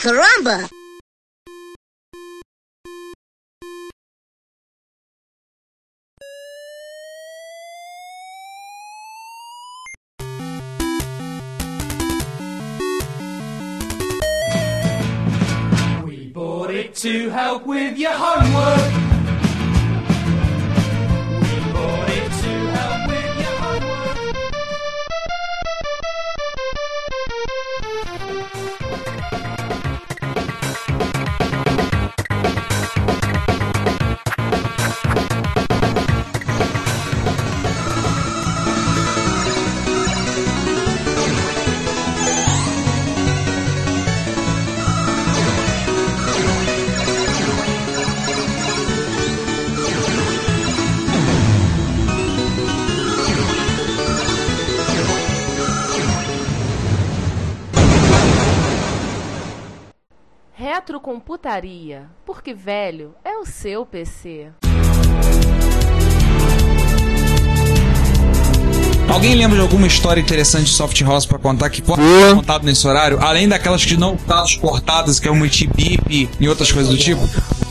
caramba! We bought it to help with your homework. Retrocomputaria, porque velho é o seu PC. Alguém lembra de alguma história interessante de Soft House pra contar que pode ser contado nesse horário? Além daquelas que não dados cortadas, que é o multibip e outras coisas do tipo?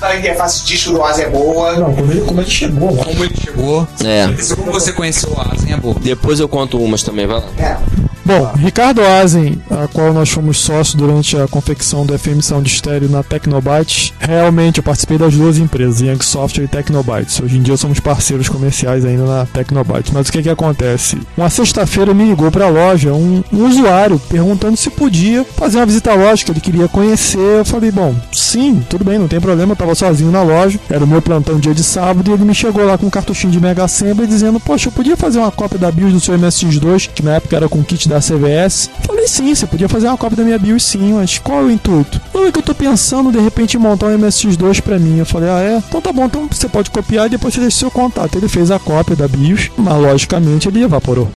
A interface de disco do Asa é boa. Não, como ele, como ele chegou, mano. Como ele chegou? É. Como você conheceu o Asen é boa. Depois eu conto umas também, vai lá. É. Bom, Ricardo Azen, a qual nós fomos sócios durante a confecção do FM Sound Stereo na Tecnobytes, realmente eu participei das duas empresas, Young Software e Tecnobytes. Hoje em dia somos parceiros comerciais ainda na Tecnobytes. Mas o que que acontece? Uma sexta-feira me ligou para a loja um, um usuário perguntando se podia fazer uma visita à loja que ele queria conhecer. Eu falei, bom, sim, tudo bem, não tem problema, eu tava sozinho na loja, era o meu plantão dia de sábado e ele me chegou lá com um cartuchinho de Mega Assembly dizendo, poxa, eu podia fazer uma cópia da BIOS do seu MSX2, que na época era com kit da CVS. Falei, sim, você podia fazer uma cópia da minha BIOS sim, mas qual é o intuito? Não, é que eu tô pensando de repente em montar um MSX2 pra mim. Eu falei, ah é? Então tá bom, então você pode copiar e depois você deixa seu contato. Ele fez a cópia da BIOS, mas logicamente ele evaporou.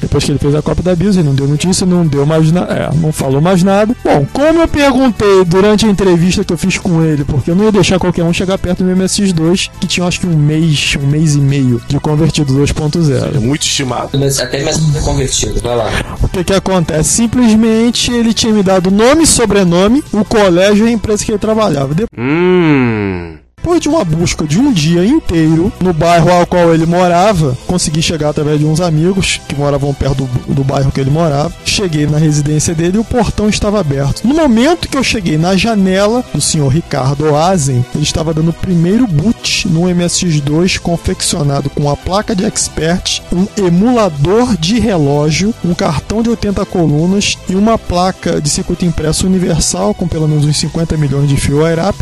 Depois que ele fez a cópia da BIOS, ele não deu notícia, não deu mais nada, é, não falou mais nada. Bom, como eu perguntei durante a entrevista que eu fiz com ele, porque eu não ia deixar qualquer um chegar perto do meu MSX2, que tinha acho que um mês, um mês e meio de convertido 2.0. É muito estimado. Mas até mesmo convertido, vai lá. O que que acontece? Simplesmente ele tinha me dado nome e sobrenome, o colégio e a empresa que ele trabalhava. Hum. Depois de uma busca de um dia inteiro no bairro ao qual ele morava, consegui chegar através de uns amigos que moravam perto do, do bairro que ele morava. Cheguei na residência dele e o portão estava aberto. No momento que eu cheguei na janela do senhor Ricardo Oazen, ele estava dando o primeiro boot no MSX2 confeccionado com a placa de expert, um emulador de relógio, um cartão de 80 colunas e uma placa de circuito impresso universal com pelo menos uns 50 milhões de fio airap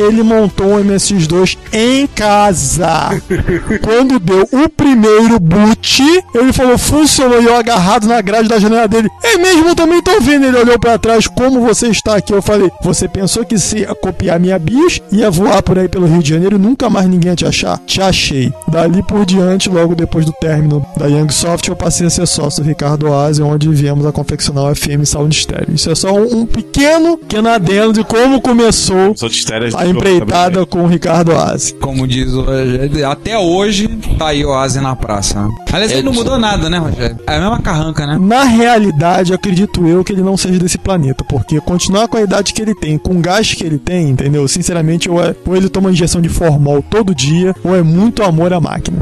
ele montou um MSX2 em casa. Quando deu o primeiro boot, ele falou, funcionou, e eu agarrado na grade da janela dele. É mesmo, eu também tô vendo. Ele olhou pra trás, como você está aqui? Eu falei, você pensou que se copiar minha BIOS, ia voar por aí pelo Rio de Janeiro e nunca mais ninguém ia te achar? Te achei. Dali por diante, logo depois do término da Young Soft, eu passei a ser sócio do Ricardo Oase, onde viemos a confeccionar o FM Sound Stereo. Isso é só um, um pequeno, pequeno adendo de como começou outros térias a empreitada com o Ricardo Oase. Como diz o Rogério, até hoje tá aí o Asen na praça. né? Aliás, ele não mudou nada, né, Rogério? É a mesma carranca, né? Na realidade, acredito eu que ele não seja desse planeta, porque continuar com a idade que ele tem, com o gás que ele tem, entendeu? Sinceramente, ou, é, ou ele toma injeção de formol todo dia, ou é muito amor à máquina.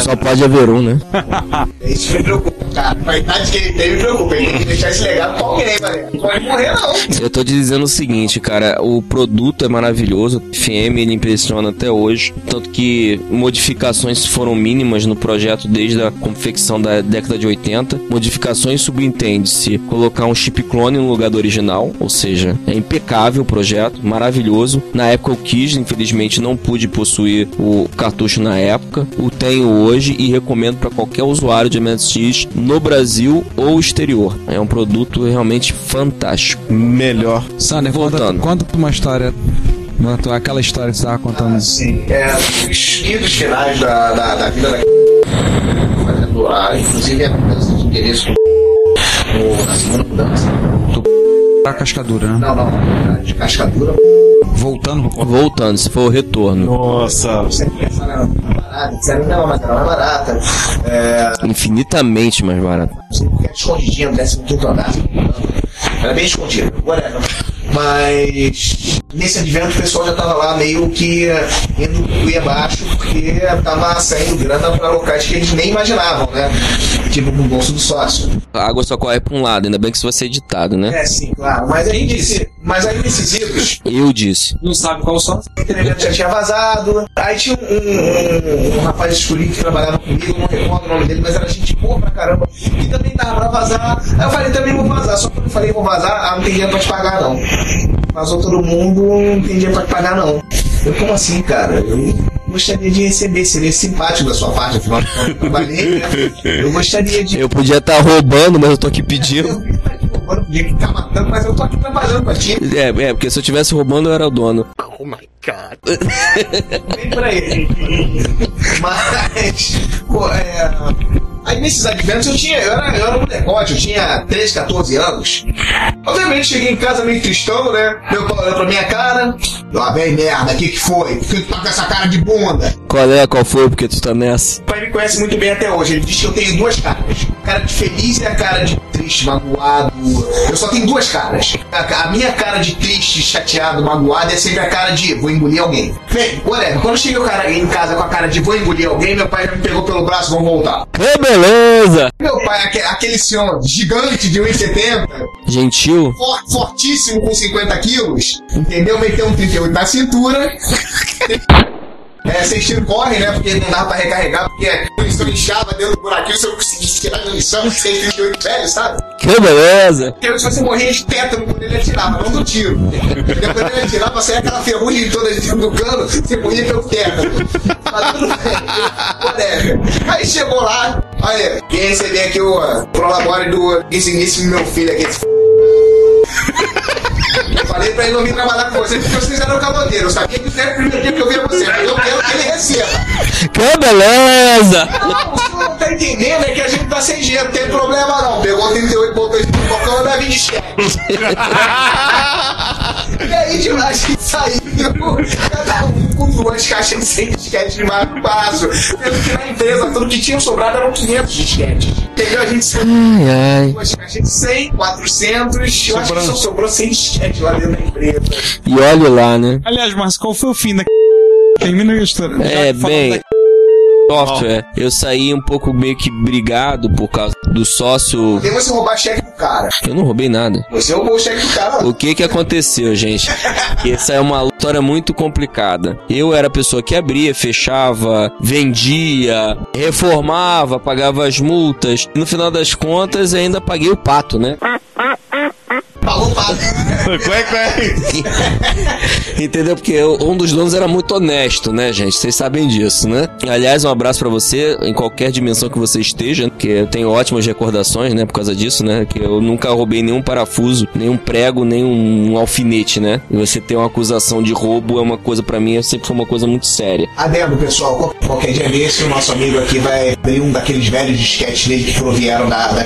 Só pode haver um, né? Isso me preocupa, cara. Com a idade que ele tem, me preocupa. Ele tem que deixar esse legado pra alguém, velho. Não pode morrer, não. Eu tô te dizendo o seguinte, cara, o produto é maravilhoso, FM ele impressiona até hoje, tanto que modificações foram mínimas no projeto desde a confecção da década de 80. Modificações subentende-se colocar um chip clone no lugar do original, ou seja, é impecável o projeto, maravilhoso. Na época eu quis, infelizmente não pude possuir o cartucho na época, o tenho hoje e recomendo para qualquer usuário de MSX no Brasil ou exterior. É um produto realmente fantástico. Melhor. Sander, conta, Voltando. conta uma história. Tua- Aquela história que você tava contando. Sim, é, os idos finais da, da, da vida da fazendo a, inclusive a mudança de endereço no, na segunda mudança. A cascadura, né? Não, não, de cascadura. Voltando. Voltando, se for o retorno. Nossa. Você pensa na barata, disseram, não, mas ela é barata. É, Infinitamente mais barato. não sei porque é escondidinha no 15 andar. Era bem escondido, whatever. Mas nesse advento o pessoal já tava lá meio que eh, indo cuia abaixo, porque tava saindo grana para locais que eles nem imaginavam, né? Tipo no bolso do sócio. A água só corre pra um lado, ainda bem que isso vai ser editado, né? É, sim, claro. Mas aí, nesse, mas aí nesses idos, Eu disse. Não sabe qual só. o treinamento já tinha vazado. Aí tinha um, um, um, rapaz escurinho que trabalhava comigo, não recordo o nome dele, mas era gente boa pra caramba. E também tava pra vazar. Aí eu falei, também vou vazar. Só que eu falei, vou vazar, ah, não tem dinheiro pra te pagar, não. Vazou todo mundo, não tem dinheiro pra te pagar, não. Eu, como assim, cara? Eu gostaria de receber, seria simpático da sua parte, afinal de contas, eu trabalhei, né? Eu gostaria de. Eu podia estar roubando, mas eu tô aqui pedindo. Eu podia ficar matando, mas eu tô aqui trabalhando pra ti. É, é, porque se eu tivesse roubando, eu era o dono. Vem por aí. Mas, pô, é. Aí nesses adventos eu tinha, eu era, eu era um molecote, eu tinha 13, 14 anos. Obviamente cheguei em casa meio tristão, né? Meu pai olhou pra minha cara. Lá vem merda, o que que foi? Por que tu tá com essa cara de bunda? Qual é? Qual foi? Porque tu tá nessa? O pai me conhece muito bem até hoje. Ele diz que eu tenho duas caras. A cara de feliz e a cara de triste, magoado. Eu só tenho duas caras. A, a minha cara de triste, chateado, magoado é sempre a cara de vou engolir alguém. Bem, whatever. Quando cheguei o cara em casa com a cara de vou engolir alguém, meu pai já me pegou pelo braço, vamos voltar. Que beleza! Meu pai, aque- aquele senhor gigante de 1,70, Gentil. for- fortíssimo com 50 quilos, entendeu? Meteu um 38 na cintura. É, vocês tiram corre, né? Porque não dava pra recarregar, porque a munição inchava dentro do buraquinho, se eu conseguisse tirar a munição, 638 velho, sabe? Que beleza! Porque se você morria de tétano quando ele atirava, não do tiro. Quando ele atirava, saía aquela ferrugem toda dentro do cano, você morria pelo tétano. Mas tudo bem. Whatever. Aí chegou lá, olha, quem receber aqui o prolabore do digníssimo meu filho aqui. Falei pra ele não vir trabalhar com você porque vocês eram caloteiro. Eu sabia que era o primeiro dia que eu via você, mas eu quero que ele receba. Que beleza! Não, o senhor não tá entendendo, é que a gente tá sem dinheiro, não tem problema não. Pegou 38, botou isso no balcão e vai vir de cheque. e aí de lá a gente saiu, cada um com duas caixas de 100 disquetes de mais prazo. Sendo que na empresa tudo que tinha sobrado eram 500 disquetes. Entendeu? A gente saiu Ai, ai. duas caixas de 100, 400, eu acho que só sobrou 100 disquetes lá dentro da empresa. E olhe lá, né? Aliás, Márcio, qual foi o fim da. Termina a história. É, bem. da- Software. Eu saí um pouco meio que brigado por causa do sócio. Tem você roubar cheque do cara. Eu não roubei nada. Você roubou o cheque do cara. O que que aconteceu, gente? Essa é uma história muito complicada. Eu era a pessoa que abria, fechava, vendia, reformava, pagava as multas. No final das contas, ainda paguei o pato, né? Pagou pago. Entendeu? Porque eu- um dos donos era muito honesto, né, gente? Vocês sabem disso, né? Aliás, um abraço pra você, em qualquer dimensão que você esteja, que eu tenho ótimas recordações, né, por causa disso, né? Que eu nunca roubei nenhum parafuso, nenhum prego, nenhum alfinete, né? E você ter uma acusação de roubo é uma coisa, pra mim, sempre foi uma coisa muito séria. Adendo, pessoal, qual- qualquer dia desse o nosso amigo aqui vai abrir um daqueles velhos disquetes dele que provieram da, da...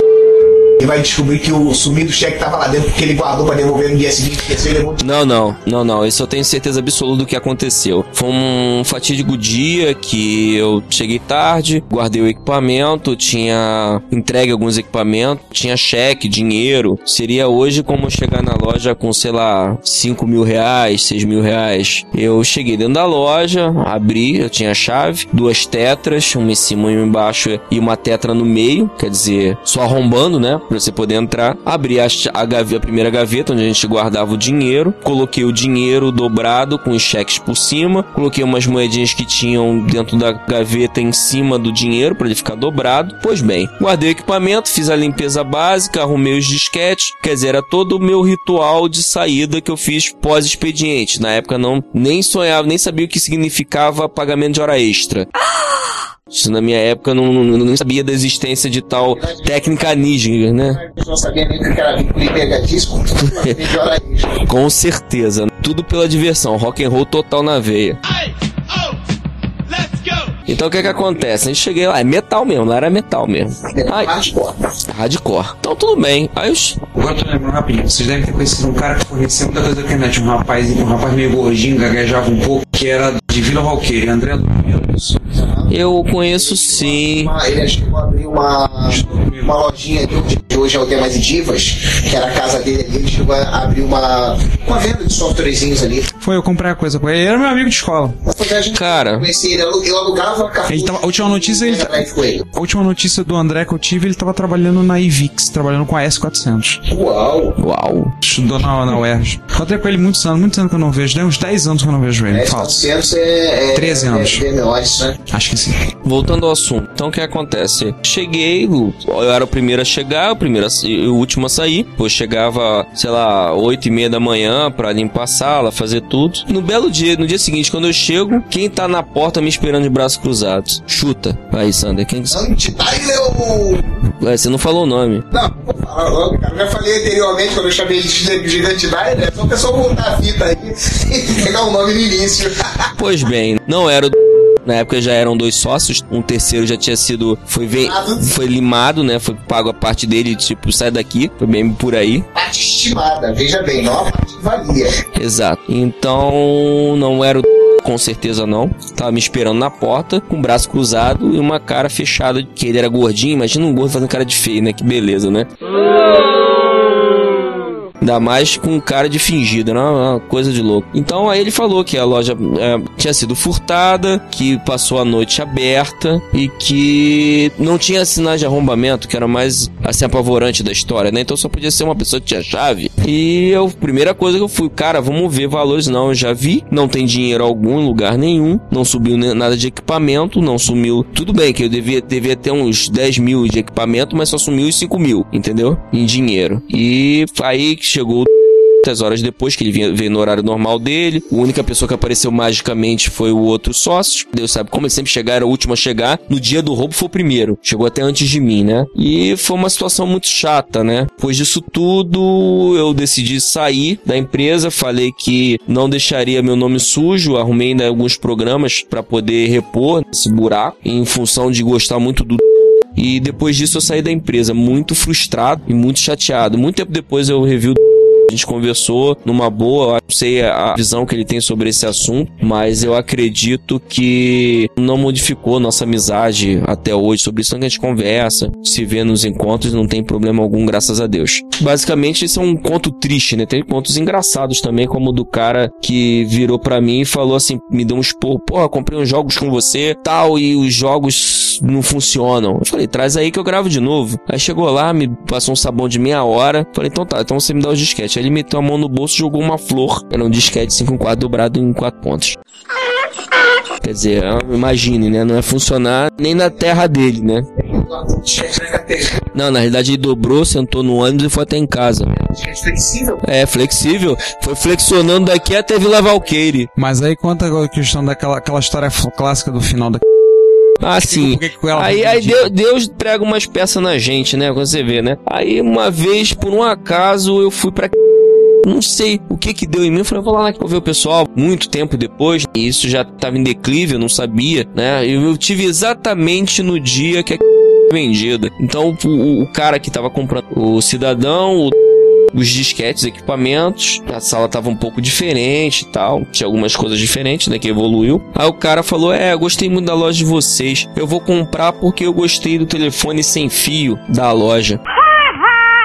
E vai descobrir que o sumido cheque tava lá dentro porque ele guardou pra devolver no dia seguinte, de Não, não, não, não. Isso eu tenho certeza absoluta do que aconteceu. Foi um fatídico dia que eu cheguei tarde, guardei o equipamento, tinha entregue alguns equipamentos, tinha cheque, dinheiro. Seria hoje como chegar na loja com, sei lá, 5 mil reais, 6 mil reais. Eu cheguei dentro da loja, abri, eu tinha a chave, duas tetras, uma em cima e uma embaixo e uma tetra no meio, quer dizer, só arrombando, né? Pra você poder entrar. Abri a, a, a primeira gaveta onde a gente guardava o dinheiro, coloquei o dinheiro dobrado com os cheques por cima, coloquei umas moedinhas que tinham dentro da gaveta em cima do dinheiro para ele ficar dobrado. Pois bem, guardei o equipamento, fiz a limpeza básica, arrumei os disquetes, quer dizer, era todo o meu ritual de saída que eu fiz pós-expediente. Na época não nem sonhava, nem sabia o que significava pagamento de hora extra. Isso na minha época eu não, não, não sabia da existência de tal técnica níger, né? Não sabia nem que era. Com certeza. Tudo pela diversão. Rock and roll total na veia. Então o que que acontece? A gente cheguei lá, é metal mesmo, lá era metal mesmo. Ai, Hardcore. hardcore. Então tudo bem. Aí os... Agora eu tô lembrando rapidinho. Vocês devem ter conhecido um cara que conhecia muita coisa da internet. Um rapaz, um rapaz meio gordinho, gaguejava um pouco, que era de de Vila Valqueire, André Domingos. Eu conheço sim. Ele chegou a abrir uma, uma lojinha ali onde hoje é o Demais e Divas, que era a casa dele ali. Ele chegou a abrir uma, uma venda de softwarezinhos ali. Foi, eu comprei a coisa com ele. Ele era meu amigo de escola. Cara. conheci ele, eu eu alugava. Ele tava- a última notícia, ele-. A última notícia do André que eu tive, ele tava trabalhando na IVIX, trabalhando com a S400. Uau! Uau. Estudou na, na UERJ. Encontrei com ele muitos anos, muitos anos que eu não vejo. Tem uns 10 anos que eu não vejo ele. Falso. S400 é, é, 13 anos. É, DMOS, né? Acho que sim. Voltando ao assunto. Então o que acontece? Cheguei, eu era o primeiro a chegar, o primeiro a, o último a sair. Pô, chegava, sei lá, 8 e meia da manhã pra limpar a sala, fazer tudo. No belo dia, no dia seguinte, quando eu chego, quem tá na porta me esperando de braços cruzados? Chuta. Aí, Sander, quem que... Ué, você não falou o nome. Não, vou falar logo, cara. Eu já falei anteriormente quando eu chamei ele de Gigante Tyler, é só o pessoal voltar a fita aí e pegar o nome no início. Pois bem, não era o na época já eram dois sócios, um terceiro já tinha sido foi ve- foi limado, né? Foi pago a parte dele, tipo, sai daqui, foi bem por aí. parte estimada, veja bem, não a parte valia. Exato. Então, não era o com certeza não. Tava me esperando na porta, com o braço cruzado e uma cara fechada, que ele era gordinho. Imagina um gordo fazendo cara de feio, né? Que beleza, né? Ainda mais com cara de fingido, né? Uma coisa de louco. Então aí ele falou que a loja é, tinha sido furtada, que passou a noite aberta e que não tinha sinais de arrombamento, que era mais assim apavorante da história, né? Então só podia ser uma pessoa que tinha chave. E eu, primeira coisa que eu fui, cara, vamos ver valores. Não, eu já vi, não tem dinheiro algum em lugar nenhum, não subiu nada de equipamento, não sumiu. Tudo bem que eu devia, devia ter uns 10 mil de equipamento, mas só sumiu os 5 mil, entendeu? Em dinheiro. E aí que chegou muitas horas depois que ele vinha, veio no horário normal dele. A única pessoa que apareceu magicamente foi o outro sócio. Deus sabe como ele sempre chegar, era o último a chegar. No dia do roubo foi o primeiro. Chegou até antes de mim, né? E foi uma situação muito chata, né? Depois disso tudo, eu decidi sair da empresa. Falei que não deixaria meu nome sujo. Arrumei ainda alguns programas para poder repor esse buraco. Em função de gostar muito do e depois disso eu saí da empresa muito frustrado e muito chateado. Muito tempo depois eu revi o a gente conversou numa boa, eu não sei a visão que ele tem sobre esse assunto, mas eu acredito que não modificou nossa amizade até hoje. Sobre isso a gente conversa, se vê nos encontros, não tem problema algum, graças a Deus. Basicamente, esse é um conto triste, né? Tem contos engraçados também, como o do cara que virou pra mim e falou assim: me deu um esporro, porra, comprei uns jogos com você, tal, e os jogos não funcionam. Eu falei, traz aí que eu gravo de novo. Aí chegou lá, me passou um sabão de meia hora. Falei, então tá, então você me dá os disquetes. Ele meteu a mão no bolso e jogou uma flor. Era um disquete 5 4 dobrado em quatro pontos. Quer dizer, imagine, né? Não é funcionar nem na terra dele, né? Não, na realidade ele dobrou, sentou no ônibus e foi até em casa. flexível. É, flexível. Foi flexionando daqui até Vila Valqueire. Mas aí conta a questão daquela aquela história clássica do final da. Ah, sim. Aí, aí? Deus, Deus prega umas peças na gente, né? Quando você vê, né? Aí uma vez, por um acaso, eu fui pra. Não sei o que que deu em mim. Eu falei, vou lá ver o pessoal. Muito tempo depois, e isso já tava em declive, eu não sabia, né? Eu, tive exatamente no dia que a vendida. Então, o, o cara que tava comprando, o cidadão, o os disquetes, equipamentos, a sala tava um pouco diferente e tal, tinha algumas coisas diferentes, né, que evoluiu. Aí o cara falou: "É, gostei muito da loja de vocês. Eu vou comprar porque eu gostei do telefone sem fio da loja."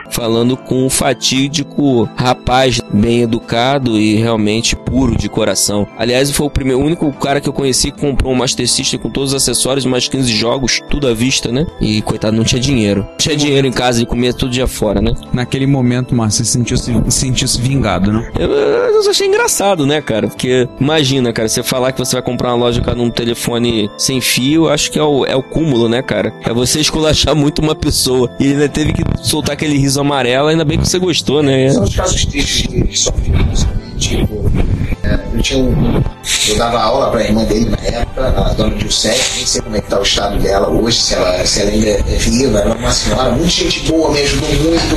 Falando com um fatídico rapaz bem educado e realmente puro de coração. Aliás, foi o primeiro, o único cara que eu conheci que comprou um Master System com todos os acessórios, mais 15 jogos, tudo à vista, né? E coitado, não tinha dinheiro. Tinha dinheiro em casa e comia tudo dia fora, né? Naquele momento, Márcio, você sentiu-se sentiu-se vingado, né? Eu, eu achei engraçado, né, cara? Porque imagina, cara, você falar que você vai comprar uma loja com um telefone sem fio, acho que é o, é o cúmulo, né, cara? É você esculachar muito uma pessoa. E ele ainda teve que soltar aquele riso amarelo, ainda bem que você gostou, né? São os casos tristes de sofrimento, tipo, eu tinha um. Eu dava aula pra irmã dele na época, a dona Giuseppe, nem sei como é que tá o estado dela hoje, se ela, se ela ainda é viva, era uma senhora, muito gente boa, me ajudou muito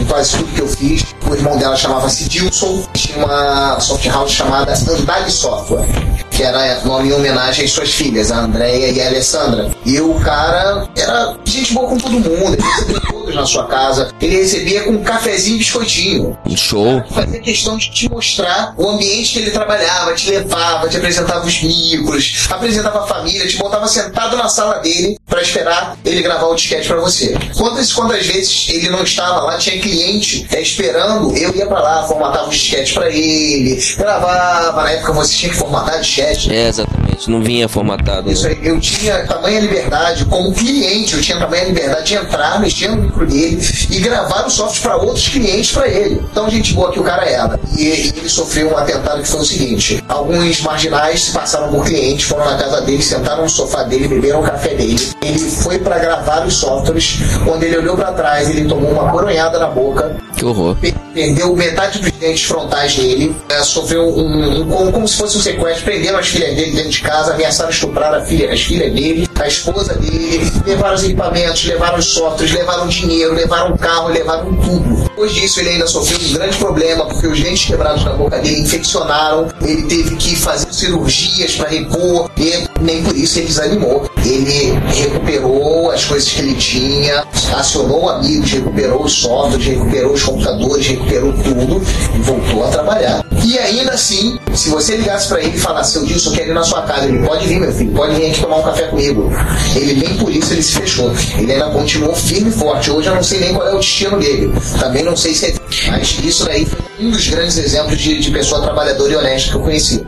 em quase tudo que eu fiz. O irmão dela chamava-se Dilson, tinha uma soft house chamada Andale Software. que era nome em homenagem às suas filhas, a Andréia e a Alessandra. E o cara era gente boa com todo mundo, ele recebia todos na sua casa, ele recebia com um cafezinho e biscoitinho. Show. Fazia questão de te mostrar o ambiente que ele trabalhava, te levava, te apresentava os micros, apresentava a família, te botava sentado na sala dele pra esperar ele gravar o disquete pra você. Quantas quantas vezes ele não estava lá, tinha cliente é, esperando, eu ia pra lá, formatava o disquete pra ele, gravava, na época você tinha que formatar disquete. É, exatamente. Não vinha formatado. Isso aí, eu tinha tamanha liberdade, como cliente, eu tinha tamanha liberdade de entrar, mexer no micro dele e gravar o software para outros clientes para ele. Então, gente boa que o cara era. E, ele sofreu um atentado que foi o seguinte: alguns marginais se passaram por cliente, foram na casa dele, sentaram no sofá dele, beberam o café dele. Ele foi para gravar os softwares. Quando ele olhou para trás, ele tomou uma coronhada na boca, Que horror. pe- perdeu metade dos dentes frontais dele, é, sofreu um, um- como, como se fosse um sequestro, prenderam as filhas dele dentro de casa, ameaçaram estuprar a filha, as filhas dele, a esposa dele, levaram os equipamentos, levaram os softwares, levaram dinheiro, levaram carro, levaram tudo. Depois disso, ele ainda sofreu um grande problema, porque os dentes quebrados na boca dele infeccionaram, ele teve que fazer cirurgias para repor, e nem por isso ele desanimou. Ele recuperou as coisas que ele tinha, acionou amigos, recuperou os softwares, recuperou os computadores, recuperou tudo e voltou a trabalhar. E ainda assim, se você ligasse para ele e falasse, eu disse, eu quero ir na sua casa, ele pode vir, meu filho, pode vir aqui tomar um café comigo. Ele nem por isso ele se fechou. Ele ainda continuou firme e forte. Hoje eu não sei nem qual é o destino dele. Também não sei se é. Mas isso daí foi um dos grandes exemplos de, de pessoa trabalhadora e honesta que eu conheci.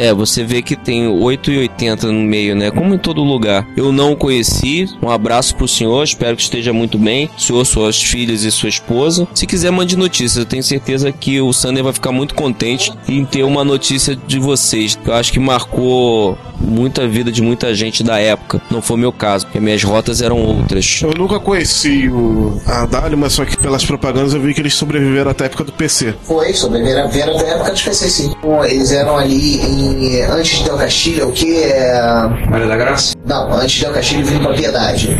É, você vê que tem 8,80 no meio, né? Como em todo lugar. Eu não o conheci. Um abraço pro senhor, espero que esteja muito bem. O senhor, suas filhas e sua esposa. Se quiser, mande notícias. Eu tenho certeza que o Sander vai ficar muito contente em ter uma notícia de vocês. Eu acho que marcou muita vida de muita gente da época. Não foi meu caso, porque minhas rotas eram outras. Eu nunca conheci o a Dali, mas só que pelas propagandas eu vi que eles sobreviveram até a época do PC. Foi, sobreviveram vieram da época dos PC, sim. Bom, Eles eram ali em, antes de Del Castilho, o que é. Maria da Graça? Não, antes de Del Castilho vindo pra Piedade.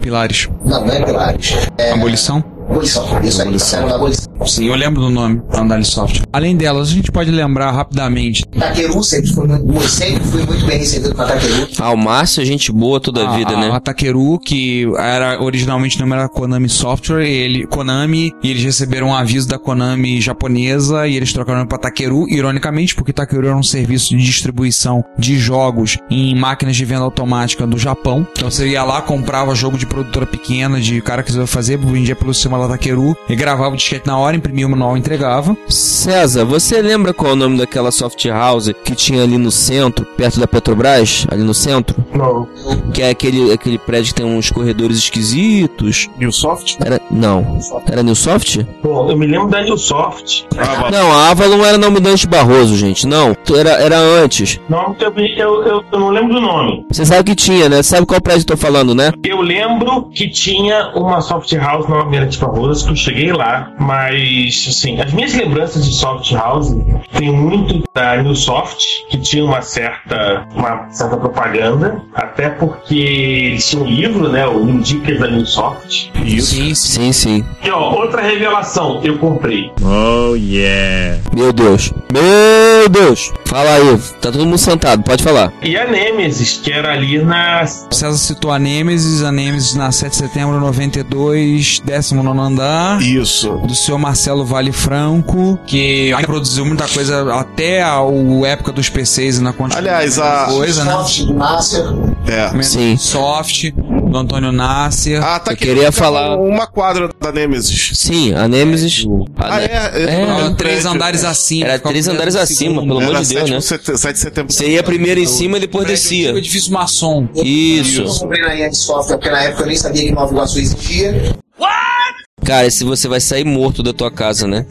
Pilares. Não, não é Pilares. É Abolição? Abolição. Isso aí, da abolição. Sim, eu lembro do nome, Andale Soft. Além delas, a gente pode lembrar rapidamente Taqueru sempre foi muito, sempre fui muito bem recebido com a Taqueru. Ah, o Márcio é gente boa toda a vida, a, né? A Takeru, que era originalmente o nome era Konami Software, e ele, Konami, e eles receberam um aviso da Konami japonesa e eles trocaram para Takeru, ironicamente, porque Takeru era um serviço de distribuição de jogos em máquinas de venda automática do Japão. Então você ia lá, comprava jogo de produtora pequena, de cara que quiser fazer, vendia pelo sistema da Takeru, e gravava o disquete na hora, imprimia o manual e entregava. César, você lembra qual é o nome daquela soft house que tinha ali no centro, perto da Petrobras, ali no centro? Não. Que é aquele, aquele prédio que tem uns corredores esquisitos. Newsoft? Era. Não. Era Newsoft? Bom, eu me lembro da Newsoft. Ah, Não, a Avalon era nome do Dante Barroso, gente. Não. Era, era antes. Não, eu, eu, eu, eu não lembro do nome. Você sabe que tinha, né? Sabe qual prédio eu tô falando, né? Eu lembro que tinha uma soft house na Almeida que eu cheguei lá, mas, assim, as minhas lembranças de soft house tem muito da Newsoft, que tinha uma certa, uma certa propaganda, até porque eles tinham um livro, né, o Dicas da. Isso. Sim, sim. Sim. E, ó, outra revelação, eu comprei. Meu Deus. Meu Deus. Fala aí. Tá todo mundo sentado, pode falar. E a Nemesis, que era ali na... O César citou a Nemesis, a Nemesis na 7 de setembro de 92, 19 andar. Isso. do senhor Marcelo Vale Franco, que ainda produziu muita coisa até a o época dos PCs e na continuação. Aliás, a- coisa, né? Soft do Nasser. É. Sim. Soft, do Antônio Nasser. Ah, tá Eu aqui. queria falar- Uma quadra da Nemesis. Sim, a Nemesis. a Ah, Ne- é? é, É, no Eram três prédio. andares acima. Era três andares acima, pelo amor Era de Deus, 7, né? 7 de setembro. Você ia primeiro em cima e depois descia. edifício maçom. Eu Isso. comprei na Software, porque na época eu nem sabia que Nova Iguaçu existia. Cara, esse você vai sair morto da tua casa, né?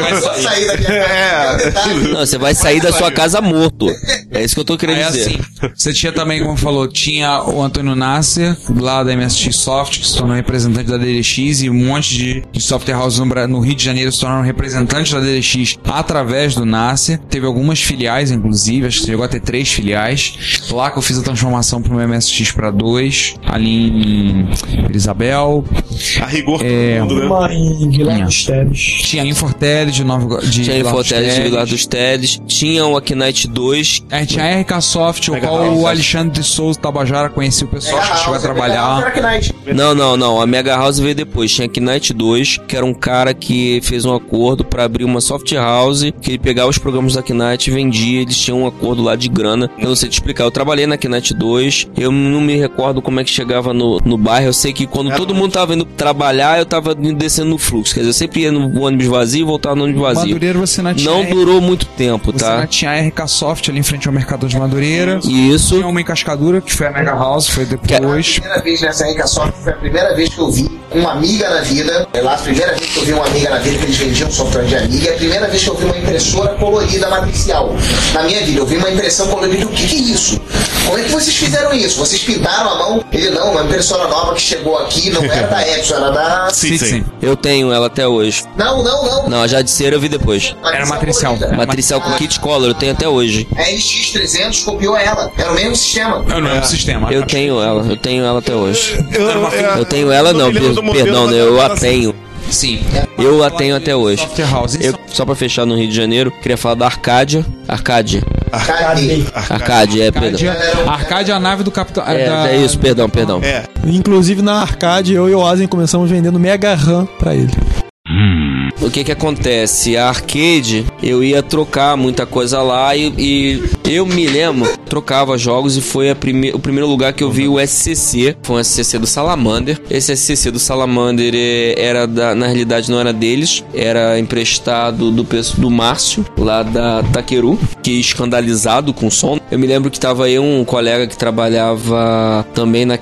Mas só sair da minha casa. É. Não, você vai sair da sua casa morto. É isso que eu tô querendo Aí dizer. assim, você tinha também, como falou, tinha o Antônio Nasser, lá da MSX Soft, que se tornou representante da DDX, e um monte de, de software houses no, Rio de Janeiro se tornaram representantes da DDX através do Nasser. Teve algumas filiais, inclusive, acho que chegou a ter três filiais. Lá que eu fiz a transformação pro meu MSX para dois, ali em Isabel. A rigor É, Uma em Minha. dos Teles. Tinha Infotel de Nova de Tinha Infoteles de Teles. Vilar dos Teles, tinha o Aknight 2, É, tinha a RK Soft, o Mega qual House. o Alexandre de Souza Tabajara conhecia o pessoal que chegou a Era trabalhar. Não, não, não. A Mega House veio depois. Tinha Knight 2, que era um cara que fez um acordo pra abrir uma soft house, que ele pegava os programas da Knight e vendia. Eles tinham um acordo lá de grana. Eu não sei te explicar. Eu trabalhei na Knight 2. Eu não me recordo como é que chegava no, no bairro. Eu sei que quando todo mundo tava indo trabalhar, eu tava descendo no fluxo. Quer dizer, eu sempre ia no ônibus vazio e voltava no ônibus vazio. Madureira você não tinha Não R- durou muito tempo, você tá? não tinha a RK Soft ali em frente ao Mercador de Madureira. E isso. Tinha uma em Cascadura, que foi a Mega House, foi A depois. primeira vez nessa Rica Soft foi a primeira vez que eu vi uma amiga na vida. É lá a primeira vez que eu vi uma amiga na vida, que eles vendiam software de amiga. É a primeira vez que eu vi uma impressora colorida matricial. Na minha vida, eu vi uma impressão colorida. O que, que é isso? Como é que vocês fizeram isso? Vocês pintaram a mão? Ele não, uma impressora nova que chegou aqui, não era da Epson, era da. Sim, sim. Eu tenho ela até hoje. Não, não, não. Não, a já de cera eu vi depois. Era matricial. colorida. Matricial com kit color, eu tenho até hoje. A LX300 copiou ela. Era o mesmo sistema. É o mesmo sistema. Eu tenho ela, eu tenho ela até hoje. Eu, é, Eu tenho ela não, perdão, né, eu a tenho. Sim. Eu a tenho até hoje. Eu, só pra fechar no Rio de Janeiro, queria falar da Arcádia. Arcádia. Arcádia, é, perdão. Arcádia, Arcádia é a nave do Capitão. É, da- é isso, perdão, perdão. É, Inclusive na arcade, eu e o Asen começamos vendendo Mega RAM pra ele. O que que acontece? A arcade, eu ia trocar muita coisa lá e, e eu me lembro, trocava jogos e foi prime o primeiro lugar que eu vi o SCC. Foi um SCC do Salamander. Esse SCC do Salamander eh, era da, na realidade não era deles, era emprestado do do Márcio, lá da Taqueru, que escandalizado com o som. Eu me lembro que tava aí um colega que trabalhava também na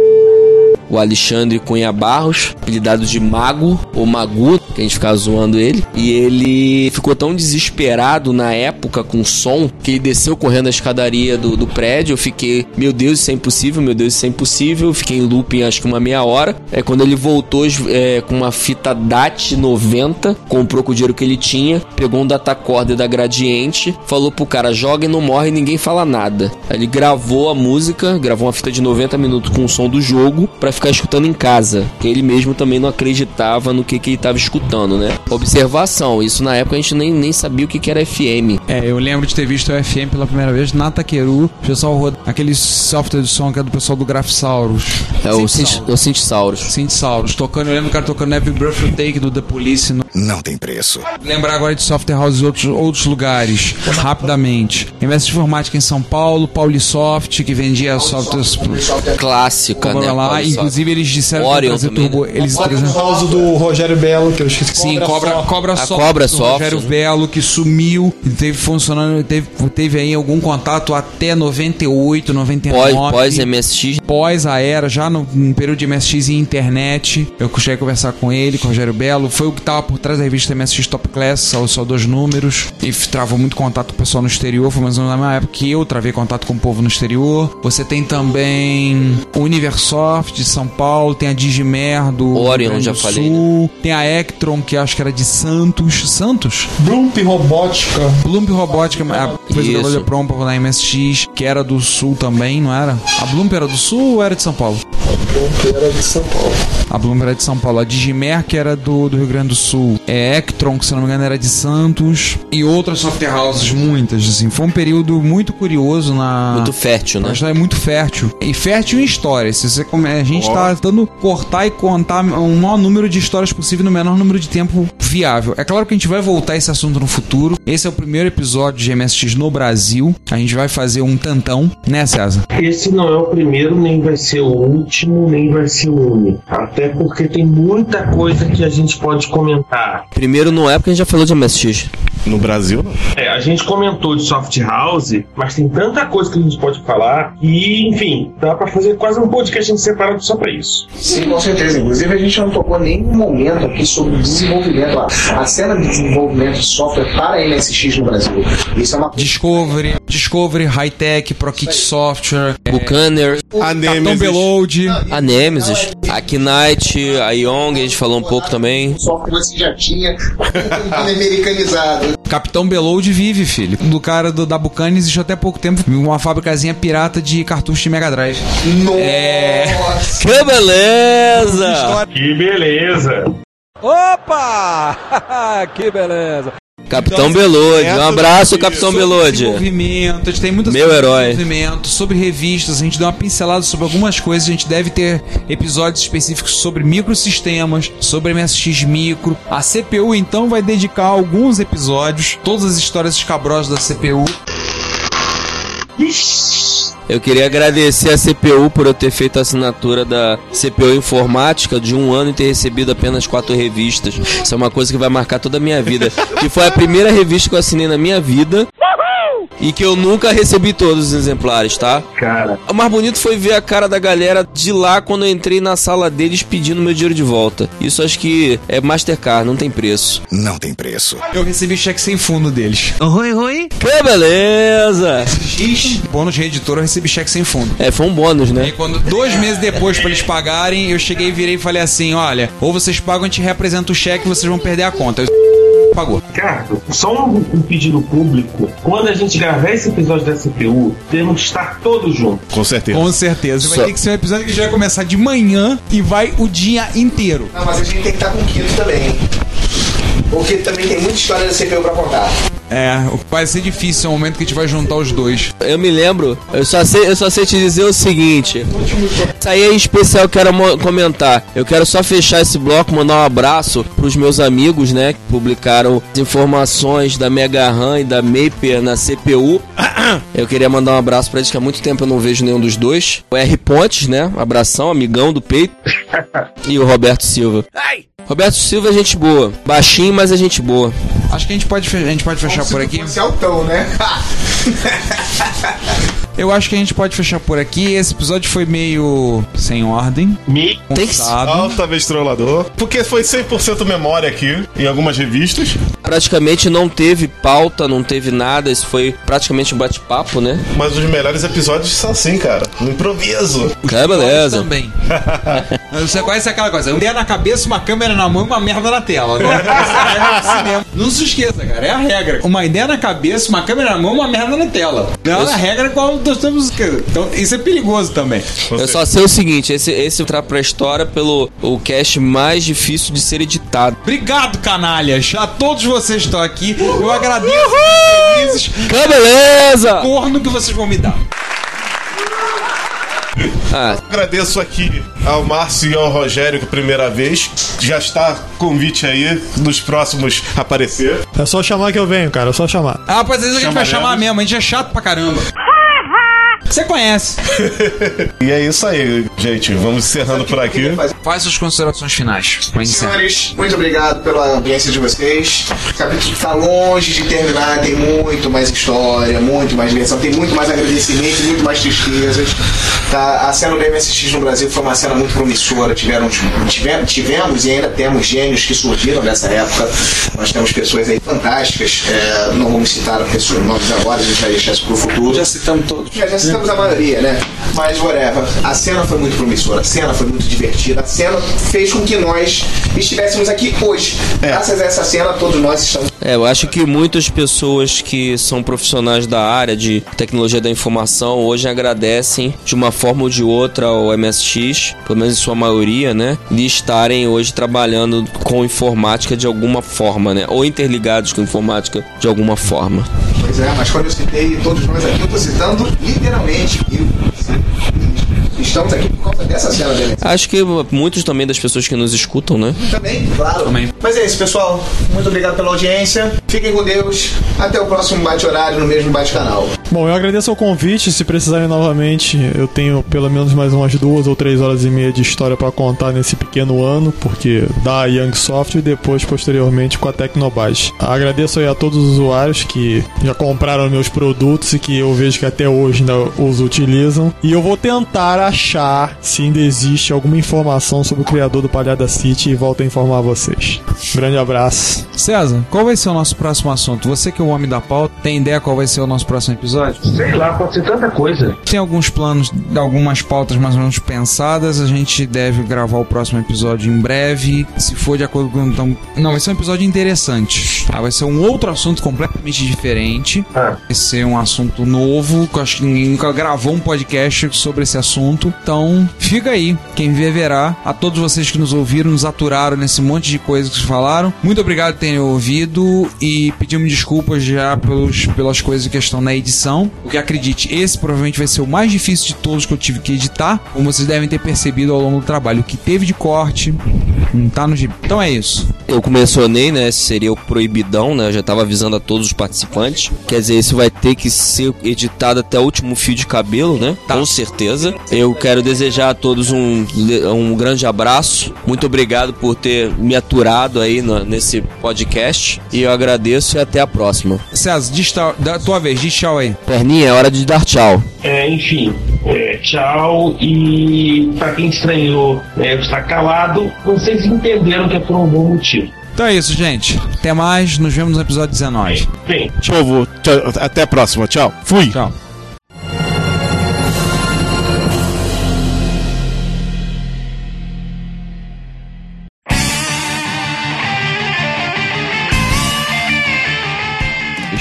o Alexandre Cunha Barros, apelidado de Mago, ou Magu, que a gente ficava zoando ele. E ele ficou tão desesperado na época com o som que ele desceu correndo a escadaria do, do prédio. Eu fiquei, meu Deus, isso é impossível, meu Deus, isso é impossível. Fiquei em looping acho que uma meia hora. É quando ele voltou é, com uma fita DAT 90, comprou com o dinheiro que ele tinha, pegou um datacorder da Gradiente, falou pro cara: joga e não morre, ninguém fala nada. Aí ele gravou a música, gravou uma fita de 90 minutos com o som do jogo pra ficar escutando em casa. Que ele mesmo também não acreditava no que, que ele tava escutando, né? Observação, isso na época a gente nem, nem sabia o que, que era FM. É, eu lembro de ter visto o FM pela primeira vez na Taqueru. O pessoal roda aquele software de som que é do pessoal do Graphisaurus. É o, Synth Synth- o Synthsaurus. Synthsaurus. Tocando, eu lembro o cara tocando Every Breath You Take do The Police. No... Não tem preço. Lembrar agora de software houses em outros, outros lugares, rapidamente. MS Informática em São Paulo, Paulisoft, que vendia softwares Clássica, né? lá, inclusive eles disseram que Orion iam trazer também, turbo, né? eles O traziam caso do Rogério Belo, que eu esqueci. Sim, Cobra, Soft. Cobra A Soft. Cobra do Soft, Rogério né? Belo, que sumiu, e teve funcionando, teve, teve aí algum contato até 98, 99. Pós, pós MSX. Pós a era, já no, no período de MSX e internet, eu cheguei a conversar com ele, com o Rogério Belo. Foi o que tava por trás da revista MSX Top Class, só, só dois números. E travou muito contato com o pessoal no exterior. Foi mais ou menos na mesma época que eu travei contato com o povo no exterior. Você tem também o Universoft de São Paulo, tem a Digimer do Rio Orion, já do falei, Sul, tem a Ectron, que acho que era de Santos. Santos? Blump Robótica. Bloomp Robótica, a coisa da Isso. Loja Prompa na MSX, que era do Sul também, não era? A Bloomp era do Sul ou era de São Paulo? Blump era de São Paulo. A Bloomp era de São Paulo. A Digimer, que era do, do Rio Grande do Sul. É Ectron, que se não me engano era de Santos. E outras software houses, muitas, assim. Foi um período muito curioso na... Muito fértil, né? A história é muito fértil. E fértil em histórias. Se você come... A gente tá tentando cortar e contar o maior número de histórias possível no menor número de tempo viável. É claro que a gente vai voltar a esse assunto no futuro. Esse é o primeiro episódio de MSX no Brasil. A gente vai fazer um tantão, né, César? Esse não é o primeiro, nem vai ser o último, nem vai ser o único. Até porque tem muita coisa que a gente pode comentar. Primeiro não é porque a gente já falou de MSX. no Brasil não. É, a gente comentou de soft house, mas tem tanta coisa que a gente pode falar e, enfim, dá pra fazer quase um podcast separado só pra isso. Sim, com certeza. Inclusive, a gente não tocou nenhum momento aqui sobre o desenvolvimento, a, a cena de desenvolvimento de software para MSX no Brasil. Isso é uma Discovery, Discovery Hightech, ProKit Software, Bucaner, A Capitão Nemesis. Beload. a Nemesis, a Knight, a Young, a gente falou um pouco também. Software você já tinha, tudo americanizado. Capitão Beload vive, filho. Do cara do, da Bucana existe até pouco tempo uma fábricazinha pirata de cartuchos de Mega Drive. Nossa! Que beleza! Que beleza! Opa! que beleza! Capitão Belode, um abraço, Capitão Belode. A gente tem muitas Meu herói. desenvolvimento, sobre revistas, a gente deu uma pincelada sobre algumas coisas, a gente deve ter episódios específicos sobre microsistemas, sobre MSX micro. A CPU então vai dedicar alguns episódios, todas as histórias escabrosas da CPU. Eu queria agradecer a CPU por eu ter feito a assinatura da CPU Informática de um ano e ter recebido apenas quatro revistas. Isso é uma coisa que vai marcar toda a minha vida. Que foi a primeira revista que eu assinei na minha vida. E que eu nunca recebi todos os exemplares, tá? Cara, O mais bonito foi ver a cara da galera de lá quando eu entrei na sala deles pedindo meu dinheiro de volta. Isso acho que é Mastercard, não tem preço. Não tem preço. Eu recebi cheque sem fundo deles. Que beleza! X, bônus de editor, eu recebi cheque sem fundo. É, foi um bônus, E né? quando dois meses depois pra eles pagarem, eu cheguei, virei e falei assim: olha, ou vocês pagam, a gente representa o cheque, vocês vão perder a conta. Eu pagou. Ricardo, só um, um pedido público. Quando a gente gravar esse episódio da CPU, temos que estar todos juntos. Com certeza. Com certeza. Vai Só- ter que ser um episódio que já vai começar de manhã e vai o dia inteiro. Não, mas a gente tem que estar com o Kito também. Porque também tem muita história da CPU pra contar. É, vai ser difícil, é o momento que a gente vai juntar os dois. Eu me lembro, eu só sei, eu só sei te dizer o seguinte. Isso aí é especial, eu quero comentar. Eu quero só fechar esse bloco, mandar um abraço pros meus amigos, né? Que publicaram as informações da Mega RAM e da Maper na CPU. Eu queria mandar um abraço pra eles, que há muito tempo eu não vejo nenhum dos dois. O R Pontes, né? Abração, amigão do peito. E o Roberto Silva. Roberto Silva é gente boa. Baixinho, mas é gente boa. Acho que a gente pode, a gente pode fechar por aqui. Fosse altão, né? Eu acho que a gente pode fechar por aqui. Esse episódio foi meio sem ordem. Me Tem que- Sabe? Altamente trollador. Porque foi 100% memória aqui, em algumas revistas. Praticamente não teve pauta, não teve nada. Isso foi praticamente um bate-papo, né? Mas os melhores episódios são assim, cara. No improviso. É, beleza. Também. Você conhece aquela coisa? Um ideia na cabeça, uma câmera na mão e uma merda na tela. Né? É. Não se esqueça, cara. É a regra. Uma ideia na cabeça, uma câmera na mão e uma merda na tela. Não é a regra qual nós temos. Então, isso é perigoso também. Eu só sei o seguinte, esse, esse entrar pra história pelo o cast mais difícil de ser editado. Obrigado, canalhas. A todos vocês que estão aqui. Eu agradeço. Felizes. Que beleza! Corno que vocês vão me dar. Ah, Agradeço aqui ao Márcio e ao Rogério que primeira vez. Já está convite aí dos próximos aparecer. É só chamar que eu venho, cara. É só chamar. Ah, rapaz, às vezes a gente vai chamar mesmo. A gente é chato pra caramba. Você conhece. E é isso aí, gente. Vamos encerrando por aqui. Faz suas considerações finais. Senhores, muito obrigado pela audiência de vocês. O capítulo está longe de terminar, tem muito mais história, muito mais diversão, tem muito mais agradecimento, muito mais tristezas. Tá? A cena do MSX no Brasil foi uma cena muito promissora. Tiveram, tive- tivemos e ainda temos gênios que surgiram nessa época. Nós temos pessoas aí fantásticas. É, não vamos citar pessoas nomes agora, a gente vai deixar isso para o futuro. Já citamos todos. Já, já citamos a maioria, né? Mas whatever. A cena foi muito promissora, a cena foi muito divertida, a cena fez com que nós estivéssemos aqui hoje. Graças a essa cena, todos nós estamos. é, eu acho que muitas pessoas que são profissionais da área de tecnologia da informação hoje agradecem de uma forma ou de outra ao MSX, pelo menos em sua maioria, né? De estarem hoje trabalhando com informática de alguma forma, né? Ou interligados com informática de alguma forma. Pois é, mas quando eu citei todos nós aqui, eu tô citando literalmente. Eu, estamos aqui por causa dessa cena dele. Acho que muitos também das pessoas que nos escutam, né? Também, claro. Também. Mas é isso, pessoal. Muito obrigado pela audiência. Fiquem com Deus. Até o próximo bate-horário no mesmo bate-canal. Bom, eu agradeço o convite. Se precisarem novamente, eu tenho pelo menos mais umas duas ou três horas e meia de história pra contar nesse pequeno ano, porque da Young Soft e depois, posteriormente, com a Tecnobase. Agradeço aí a todos os usuários que já compraram meus produtos e que eu vejo que até hoje ainda os utilizam. E eu vou tentar achar se ainda existe alguma informação sobre o criador do Palhada City e volto a informar vocês. Um grande abraço. César, qual vai ser o nosso próximo assunto? Você que é o homem da pauta, tem ideia qual vai ser o nosso próximo episódio? episódio? Sei lá, pode ser tanta coisa. Tem alguns planos, algumas pautas mais ou menos pensadas. A gente deve gravar o próximo episódio em breve. Se for de acordo com. Então, não, vai ser um episódio interessante. Tá? Vai ser um outro assunto completamente diferente. Ah. Vai ser um assunto novo. Que eu acho que ninguém nunca gravou um podcast sobre esse assunto. Então, fica aí. Quem vê, verá. A todos vocês que nos ouviram, nos aturaram nesse monte de coisas que falaram. Muito obrigado por terem ouvido. E pedimos desculpas já pelos, pelas coisas que estão na edição. Porque acredite, esse provavelmente vai ser o mais difícil de todos que eu tive que editar. Como vocês devem ter percebido ao longo do trabalho. O que teve de corte não tá no gibi. Então é isso. Eu mencionei, né? Seria o proibidão, né? Eu já tava avisando a todos os participantes. Quer dizer, esse vai ter que ser editado até o último fio de cabelo, né? Tá. Com certeza. Eu quero desejar a todos um, um grande abraço. Muito obrigado por ter me aturado aí no- nesse podcast. E eu agradeço e até a próxima. César, diz tchau- da tua vez, diz tchau aí. Perninha, é hora de dar tchau. É, enfim, é, tchau. E pra quem estranhou é, eu estar calado, vocês entenderam que é por um bom motivo. Então é isso, gente. Até mais. Nos vemos no episódio 19. Bem, tchau, até a próxima. Tchau. Fui. Tchau.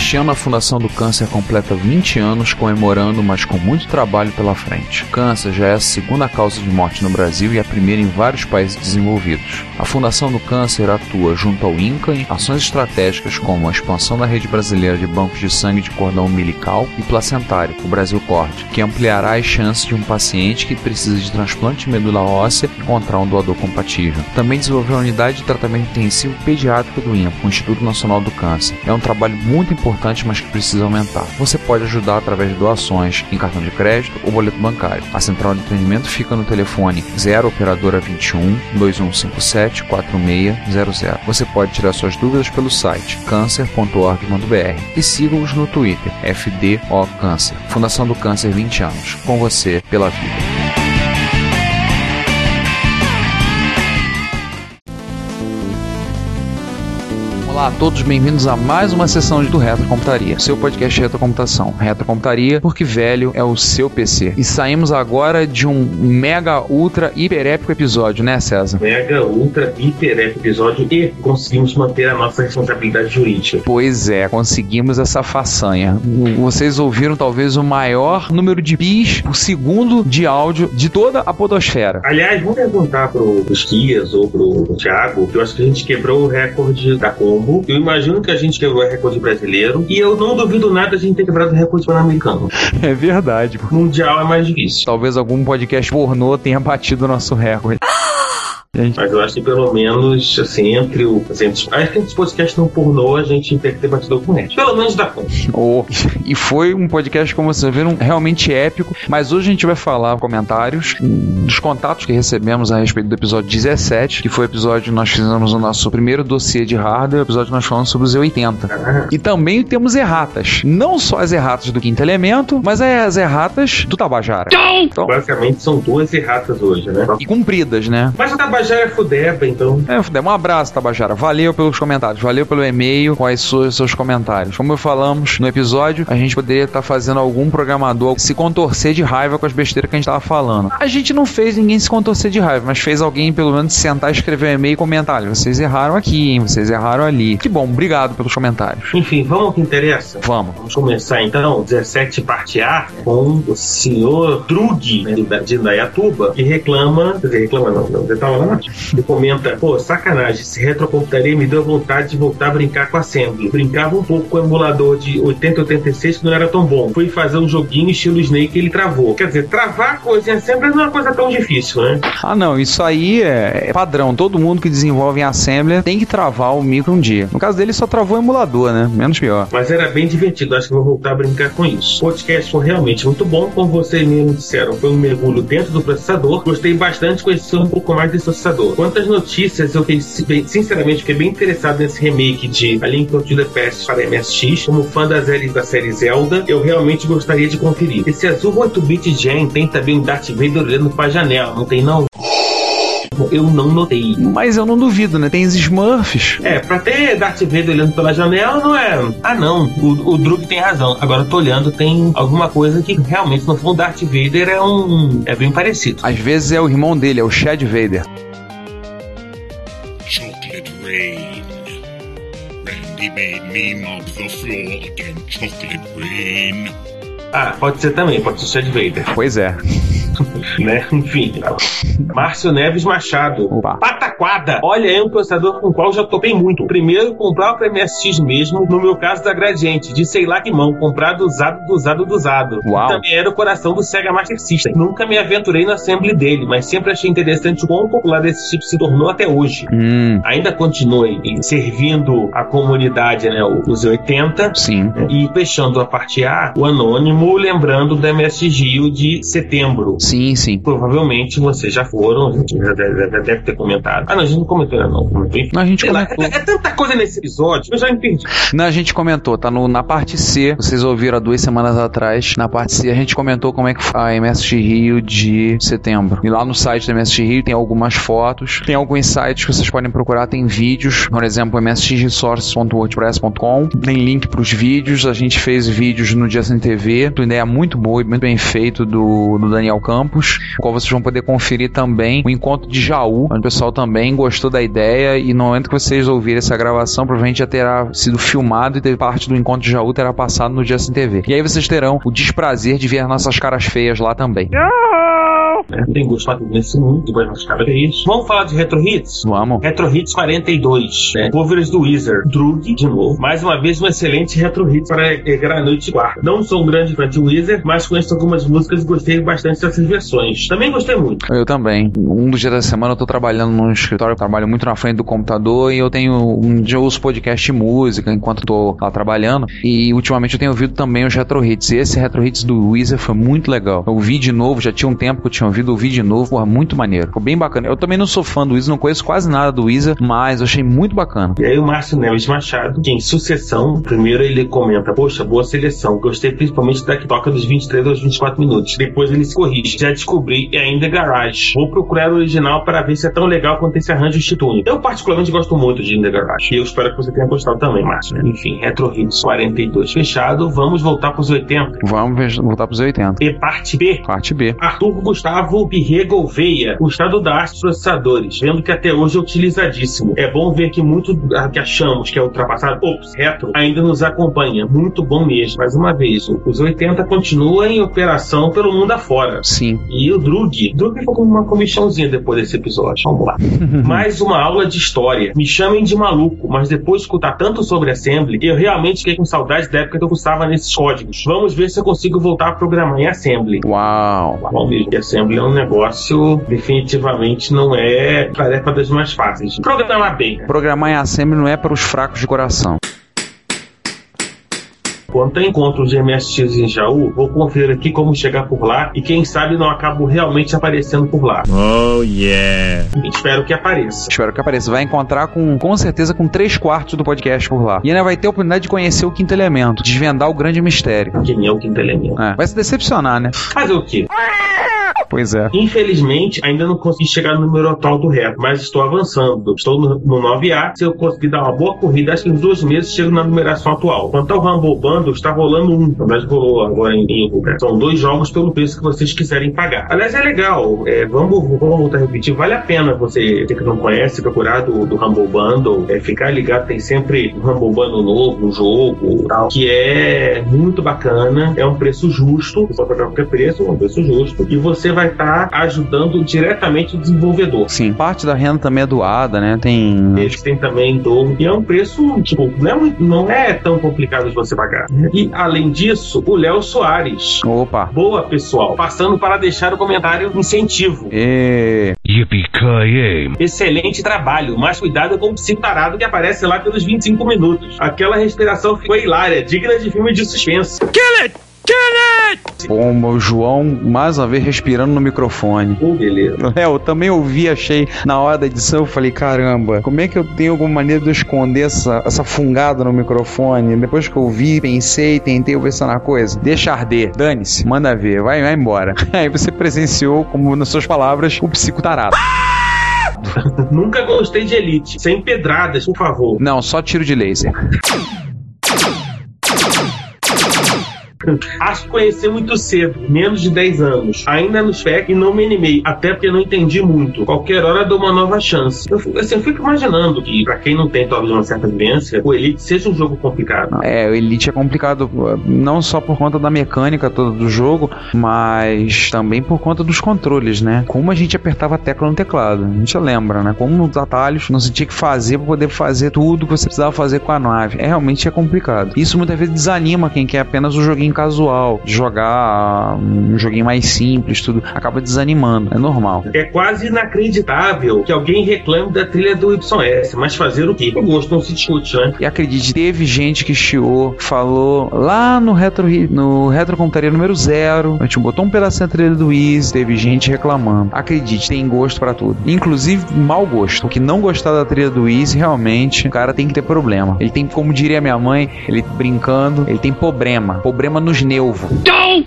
Este ano a Fundação do Câncer completa 20 anos comemorando, mas com muito trabalho pela frente. Câncer já é a segunda causa de morte no Brasil e a primeira em vários países desenvolvidos. A Fundação do Câncer atua junto ao INCA em ações estratégicas como a expansão da rede brasileira de bancos de sangue de cordão umbilical e placentário, o Brasil Corte, que ampliará as chances de um paciente que precisa de transplante de medula óssea encontrar um doador compatível. Também desenvolveu a unidade de tratamento intensivo pediátrico do INCA, o Instituto Nacional do Câncer. É um trabalho muito importante, mas que precisa aumentar. Você pode ajudar através de doações em cartão de crédito ou boleto bancário. A central de atendimento fica no telefone 0 operadora 21 2157 4600. Você pode tirar suas dúvidas pelo site cancer.org.br e siga-os no Twitter FDO Câncer. Fundação do Câncer 20 anos. Com você pela vida. Olá a todos, bem-vindos a mais uma sessão do Retrocomputaria, seu podcast de retrocomputação. Retrocomputaria, porque velho é o seu PC. E saímos agora de um mega, ultra, hiper épico episódio, né, César? mega, ultra, hiper épico episódio e conseguimos manter a nossa responsabilidade jurídica. Pois é, conseguimos essa façanha. Vocês ouviram talvez o maior número de bis por segundo de áudio de toda a podosfera. Aliás, vamos perguntar pro Esquias ou pro Thiago, que eu acho que a gente quebrou o recorde da Combo. Eu imagino que a gente quebrou o recorde brasileiro. E eu não duvido nada a gente ter quebrado o recorde pan-americano. É verdade. Mundial é mais difícil. Talvez algum podcast pornô tenha batido o nosso recorde. Mas eu acho que pelo menos, assim, entre o. Assim, acho que entre os podcasts não pornô, a gente tem que ter batido com net. Pelo menos da conta. Oh, e foi um podcast, como vocês viram, realmente épico. Mas hoje a gente vai falar comentários dos contatos que recebemos a respeito do episódio 17, que foi o episódio que nós fizemos o nosso primeiro dossiê de hardware, o episódio que nós falamos sobre os Z80. Ah, E também temos erratas. Não só as erratas do quinto elemento, mas as erratas do Tabajara. Então, basicamente são duas erratas hoje, né? e cumpridas, né? Mas o Tabajara é fudeba, então. É, Fudé, um abraço, Tabajara. Valeu pelos comentários, valeu pelo e-mail com as suas, seus comentários. Como falamos no episódio, a gente poderia estar fazendo algum programador se contorcer de raiva com as besteiras que a gente tava falando. A gente não fez ninguém se contorcer de raiva, mas fez alguém pelo menos sentar, escrever um e-mail e comentar. Vocês erraram aqui, hein? Vocês erraram ali. Que bom, obrigado pelos comentários. Enfim, vamos ao que interessa. Vamos. Vamos começar então, 17 parte A, com o senhor Drug, né, de- de Indaiatuba, que reclama, quer dizer, reclama não, não, ele tava lá, ele comenta, pô, sacanagem, esse retrocomputaria me deu vontade de voltar a brincar com a Assembly. Brincava um pouco com o emulador de 8086 que não era tão bom. Fui fazer um joguinho estilo Snake e ele travou. Quer dizer, travar coisa em Assembly não é uma coisa tão difícil, né? Ah, não, isso aí é é padrão. Todo mundo que desenvolve em Assembler tem que travar o micro um dia. No caso dele, só travou o emulador, né? Menos pior. Mas era bem divertido, acho que vou voltar a brincar com isso. O podcast foi realmente muito bom, como vocês mesmos disseram, foi um mergulho dentro do processador. Gostei bastante de conhecer um pouco mais desse processador. Quantas notícias, eu fiquei, sinceramente fiquei bem interessado nesse remake de A Link to the Past para MSX. Como fã da série, da série Zelda, eu realmente gostaria de conferir. Esse azul 8-bit Gen tem também um Darth Vader olhando pra janela, não tem não? Eu não notei. Mas eu não duvido, né? Tem os Smurfs. É, pra ter Darth Vader olhando pela janela não é. Ah, não, o, o Drug tem razão. Agora eu tô olhando, tem alguma coisa que realmente, no fundo, Darth Vader é um. é bem parecido. Às vezes é o irmão dele, é o Chad Vader. Randy made me mop the floor again. Chocolate rain. Ah, pode ser também, pode ser o Chad Vader. Pois é. né? Enfim. Márcio Neves Machado. Opa. Pataquada. Olha, é um processador com o qual já topei muito. Primeiro, comprar o MSX mesmo, no meu caso da Gradiente, de sei lá que mão, comprado usado, do usado, do usado. Uau. Também era o coração do Sega Master System. Nunca me aventurei no assembly dele, mas sempre achei interessante o quão popular esse chip se tornou até hoje. Hum, Ainda continue servindo a comunidade, né, os 80, sim. e fechando a parte A, o anônimo, lembrando do MSX Rio de setembro. Sim, sim. Provavelmente vocês já foram, a gente já deve, já deve ter comentado. Ah, não, a gente não comentou ainda não. Comentou, enfim. Não, a gente comentou. é, é tanta coisa nesse episódio, eu já perdi. Não, a gente comentou, tá no, na parte C, vocês ouviram há duas semanas atrás, na parte C a gente comentou como é que foi a MSX Rio de setembro. E lá no site da MSX Rio tem algumas fotos, tem alguns sites que vocês podem procurar, tem vídeos, por exemplo, msxresource.wordpress.com, tem link pros vídeos, a gente fez vídeos no Justin TV, uma ideia muito boa e muito bem feito do, do Daniel Campos, o qual vocês vão poder conferir também o encontro de Jaú, onde o pessoal também gostou da ideia e no momento que vocês ouvirem essa gravação, provavelmente já terá sido filmado e ter parte do encontro de Jaú terá passado no Justin TV. E aí vocês terão o desprazer de ver nossas caras feias lá também. Né? Tem gosto pra nesse mundo, depois nós cabe isso. Vamos falar de Retro Hits? Vamos. Retro Hits 42, né? Covers do Wizard. Drug, de novo. Mais uma vez, um excelente Retro Hits para alegrar a noite de quarta. Não sou um grande fã de Wizard, mas conheço algumas músicas e gostei bastante dessas versões. Também gostei muito. Eu também. Um dos dias da semana eu tô trabalhando num escritório, eu trabalho muito na frente do computador e eu tenho um dia eu ouço podcast de música enquanto tô lá trabalhando. E ultimamente eu tenho ouvido também os retro hits. E esse retro hits do Weezer foi muito legal. Eu ouvi de novo, já tinha um tempo que eu tinha ouvido, ouvi de novo, porra, muito maneiro. Ficou bem bacana. Eu também não sou fã do Weezer, não conheço quase nada do Weezer, mas eu achei muito bacana. E aí o Márcio Neves Machado, que em sucessão, primeiro ele comenta, poxa, boa seleção, gostei principalmente da que toca dos 23 aos 24 minutos. Depois ele se corrige, já descobri e ainda é Garage. Vou procurar o original para ver se é tão legal quanto esse arranjo Institune. Eu particularmente gosto muito de In The Garage. E eu espero que você tenha gostado também, Márcio. né? Enfim, Retro Hits 42 fechado, vamos voltar pros 80. Vamos voltar pros 80. E parte B, Parte B. Arthur Gustavo Pirre Gouveia, o estado da arte dos processadores, vendo que até hoje é utilizadíssimo. É bom ver que muito que achamos que é ultrapassado, ops, retro, ainda nos acompanha. Muito bom mesmo. Mais uma vez, os 80 continua em operação pelo mundo afora. Sim. E o Drug, Drug ficou com uma comichãozinha depois desse episódio. Vamos lá. Mais uma aula de história. Me chamem de maluco, mas depois de escutar tanto sobre Assembly, eu realmente fiquei com saudade da época que eu cursava nesses códigos. Vamos ver se eu consigo voltar a programar em Assembly. Uau. Vamos ver que Assembly é um negócio definitivamente não é tarefa das mais fáceis. Programar bem. Programar em Assembly não é para os fracos de coração. Quanto a encontros de MSX em Jaú, vou conferir aqui como chegar por lá e quem sabe não acabo realmente aparecendo por lá. Oh yeah. Espero que apareça. Espero que apareça. Vai encontrar com, com certeza, com três quartos do podcast por lá. E ainda vai ter a oportunidade de conhecer o quinto elemento, desvendar o grande mistério. Quem é o quinto elemento? É, vai se decepcionar, né? Fazer o quê? Pois é. Infelizmente, ainda não consegui chegar no número atual do reto, mas estou avançando. Estou no, no 9A. Se eu conseguir dar uma boa corrida, acho que em dois meses chego na numeração atual. Quanto ao Rumble Bundle, está rolando um. Verdade, rolou agora em em né? São dois jogos pelo preço que vocês quiserem pagar. Aliás, é legal. É, vamos, vamos voltar a repetir. Vale a pena você, você que não conhece, procurar do, do Rumble Bundle. É, ficar ligado, tem sempre um Rumble Bundle novo, um jogo, tal, que é muito bacana. É um preço justo. Você pode pagar qualquer preço, é um preço justo. E você vai estar ajudando diretamente o desenvolvedor. Sim, parte da renda também é doada, né? Tem. Eles têm também dobro. E é um preço, tipo, não é, muito- não é tão complicado de você pagar. E, além disso, o Léo Soares. Opa. Boa, pessoal. Passando para deixar o comentário incentivo. E... Excelente trabalho, mas cuidado com o psico tarado que aparece lá pelos 25 minutos. Aquela respiração ficou hilária, digna de filme de suspense. Bom, o João, mais uma vez, respirando no microfone. Pô, beleza. Léo, eu também ouvi, achei na hora da edição, eu falei, caramba, como é que eu tenho alguma maneira de eu esconder essa, essa fungada no microfone? Depois que eu vi, pensei, tentei ver na coisa. Deixa arder, dane-se, manda ver, vai, vai embora. Aí você presenciou, como nas suas palavras, o psico tarado. Nunca gostei de Elite. Sem pedradas, por favor. Não, só tiro de laser. Acho que conheci muito cedo, menos de 10 anos. Ainda no spec e não me animei, até porque não entendi muito. Qualquer hora dou uma nova chance. Eu, assim, eu fico imaginando que, pra quem não tem talvez uma certa vivência, o Elite seja um jogo complicado. É, o Elite é complicado não só por conta da mecânica toda do jogo, mas também por conta dos controles, né? Como a gente apertava a tecla no teclado. A gente lembra, né? Como nos atalhos não se tinha que fazer para poder fazer tudo que você precisava fazer com a nave. É realmente é complicado. Isso muitas vezes desanima quem quer apenas um joguinho casual, jogar um joguinho mais simples, tudo acaba desanimando. É normal. É quase inacreditável que alguém reclame da trilha do YS, mas fazer o quê? O gosto não se discute, né? E acredite, teve gente que chiou, falou lá no Retro no Retro Computaria número zero, a gente botou um pedacinho da trilha do Easy, teve gente reclamando. Acredite, tem gosto pra tudo. Inclusive mau gosto. O que não gostar da trilha do Easy, realmente, o cara tem que ter problema. Ele tem, como diria minha mãe, ele brincando, ele tem problema. Problema nos nervos.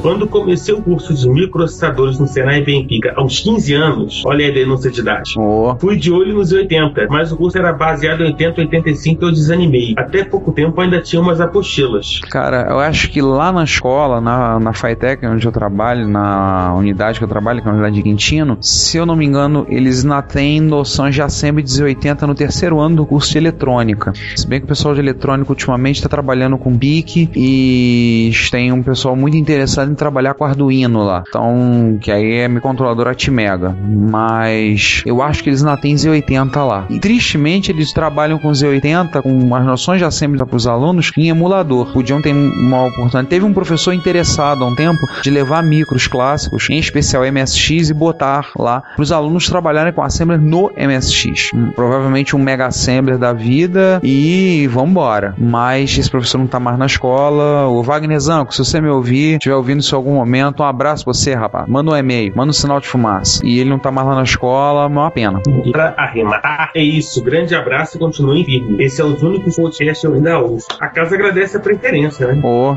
Quando comecei o curso de microprocessadores no Senai Benfica aos 15 anos, olha aí a denúncia de idade. Oh. Fui de olho nos 80, mas o curso era baseado em 80 85 e eu desanimei. Até pouco tempo ainda tinha umas apostilas. Cara, eu acho que lá na escola, na, na FITEC, onde eu trabalho, na unidade que eu trabalho, que é a unidade de Quintino, se eu não me engano, eles ainda têm noções de Assembly 1080 no terceiro ano do curso de eletrônica. Se bem que o pessoal de eletrônica ultimamente está trabalhando com BIC e tem um pessoal muito interessado em trabalhar com Arduino lá. Então, que aí é microcontrolador Atmega. Mas eu acho que eles ainda têm Z80 lá. E tristemente eles trabalham com Z80, com as noções de Assembly para os alunos, em emulador. Podiam ter uma oportunidade. Teve um professor interessado há um tempo de levar micros clássicos, em especial MSX, e botar lá para os alunos trabalharem com Assembly no MSX. Hum, Provavelmente um Mega Assembler da vida e vambora. Mas esse professor não tá mais na escola. O Wagner Zanco, se você me ouvir, estiver ouvindo isso em algum momento, um abraço pra você, rapaz. Manda um e-mail, manda um sinal de fumaça. E ele não tá mais lá na escola, é uma pena. E para arrematar, é isso. Grande abraço e continue firme. Esse é os únicos podcasts que eu ainda ouço. A casa agradece a preferência, né? Ô,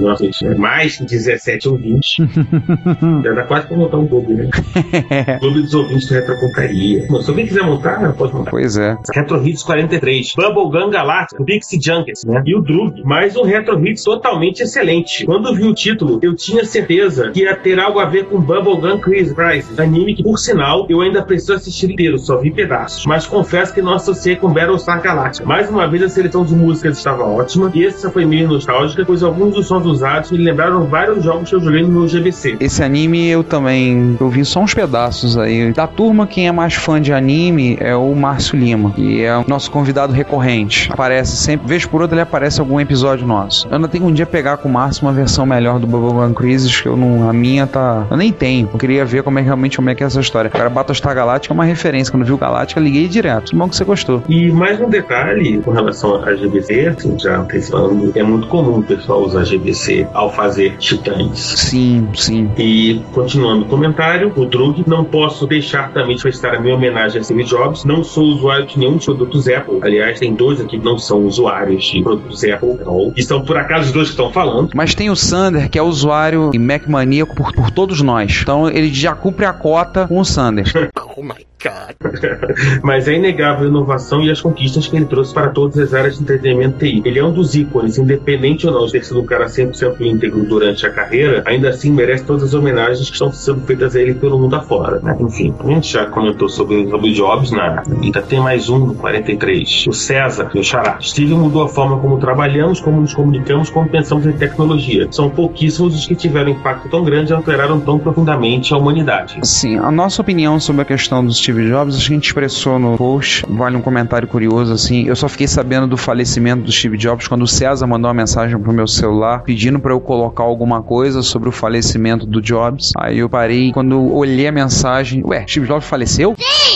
Nossa, gente, é mais que 17 ouvintes. Já dá quase pra montar um clube, né? clube dos ouvintes do Retrocontaria. Bom, se alguém quiser montar, pode montar. pois é. Retro Hits 43, Bubblegum Galactica, Pixie Junkets, né? E o Drug, mais um Retro Hits totalmente excelente. Quando vi o título, eu tinha certeza que ia ter algo a ver com Bubblegum Crisis, Crisis, anime que, por sinal, eu ainda preciso assistir inteiro, só vi pedaços. Mas confesso que não associei com Battlestar Galactica. Mais uma vez, a seleção de músicas estava ótima, e essa foi meio nostálgica, pois alguns dos sons usados me lembraram vários jogos que eu joguei no meu GBC. Esse anime eu também eu vi só uns pedaços aí. Da turma, quem é mais fã de anime é o Márcio Lima, que é o nosso convidado recorrente. Aparece sempre, vez por outra ele aparece em algum episódio nosso. Eu ainda tenho um dia pegar com o Márcio uma versão melhor do Bubblegum Crisis, que eu não. A minha tá. Eu nem tenho. Eu queria ver como é realmente como é que é essa história. Cara, Battlestar Galactica é uma referência. Quando eu vi o Galáctica, liguei direto. Que bom que você gostou. E mais um detalhe com relação a GBC, assim, já antecipando, é muito comum o pessoal usar GBC ao fazer titãs. Sim, sim. E continuando o comentário, o Drug, não posso deixar também de prestar a minha homenagem a Steve Jobs. Não sou usuário de nenhum dos produtos Apple. Aliás, tem dois aqui que não são usuários de produtos Apple, não. E são por acaso os dois que estão falando. Mas tem o Sander, que é usuário e Mac maníaco por, por todos nós. Então ele já cumpre a cota com o Sander. Oh my god. Mas é inegável a inovação e as conquistas que ele trouxe para todas as áreas de entretenimento TI. Ele é um dos ícones, independente ou não de ter sido um cara 100% íntegro durante a carreira, ainda assim merece todas as homenagens que estão sendo feitas a ele pelo mundo afora. Né? Enfim, a gente já comentou sobre, sobre Jobs na ainda tem mais um no 43. O César, meu xará. Steve mudou a forma como trabalhamos, como nos comunicamos, como pensamos em tecnologia. São pouquíssimos os que tiveram impacto tão grande e alteraram tão profundamente a humanidade. Sim, a nossa opinião sobre a questão do Steve Jobs, a gente expressou no post, vale um comentário curioso assim. Eu só fiquei sabendo do falecimento do Steve Jobs quando o César mandou uma mensagem pro meu celular pedindo para eu colocar alguma coisa sobre o falecimento do Jobs. Aí eu parei, quando eu olhei a mensagem, ué, Steve Jobs faleceu? Sim!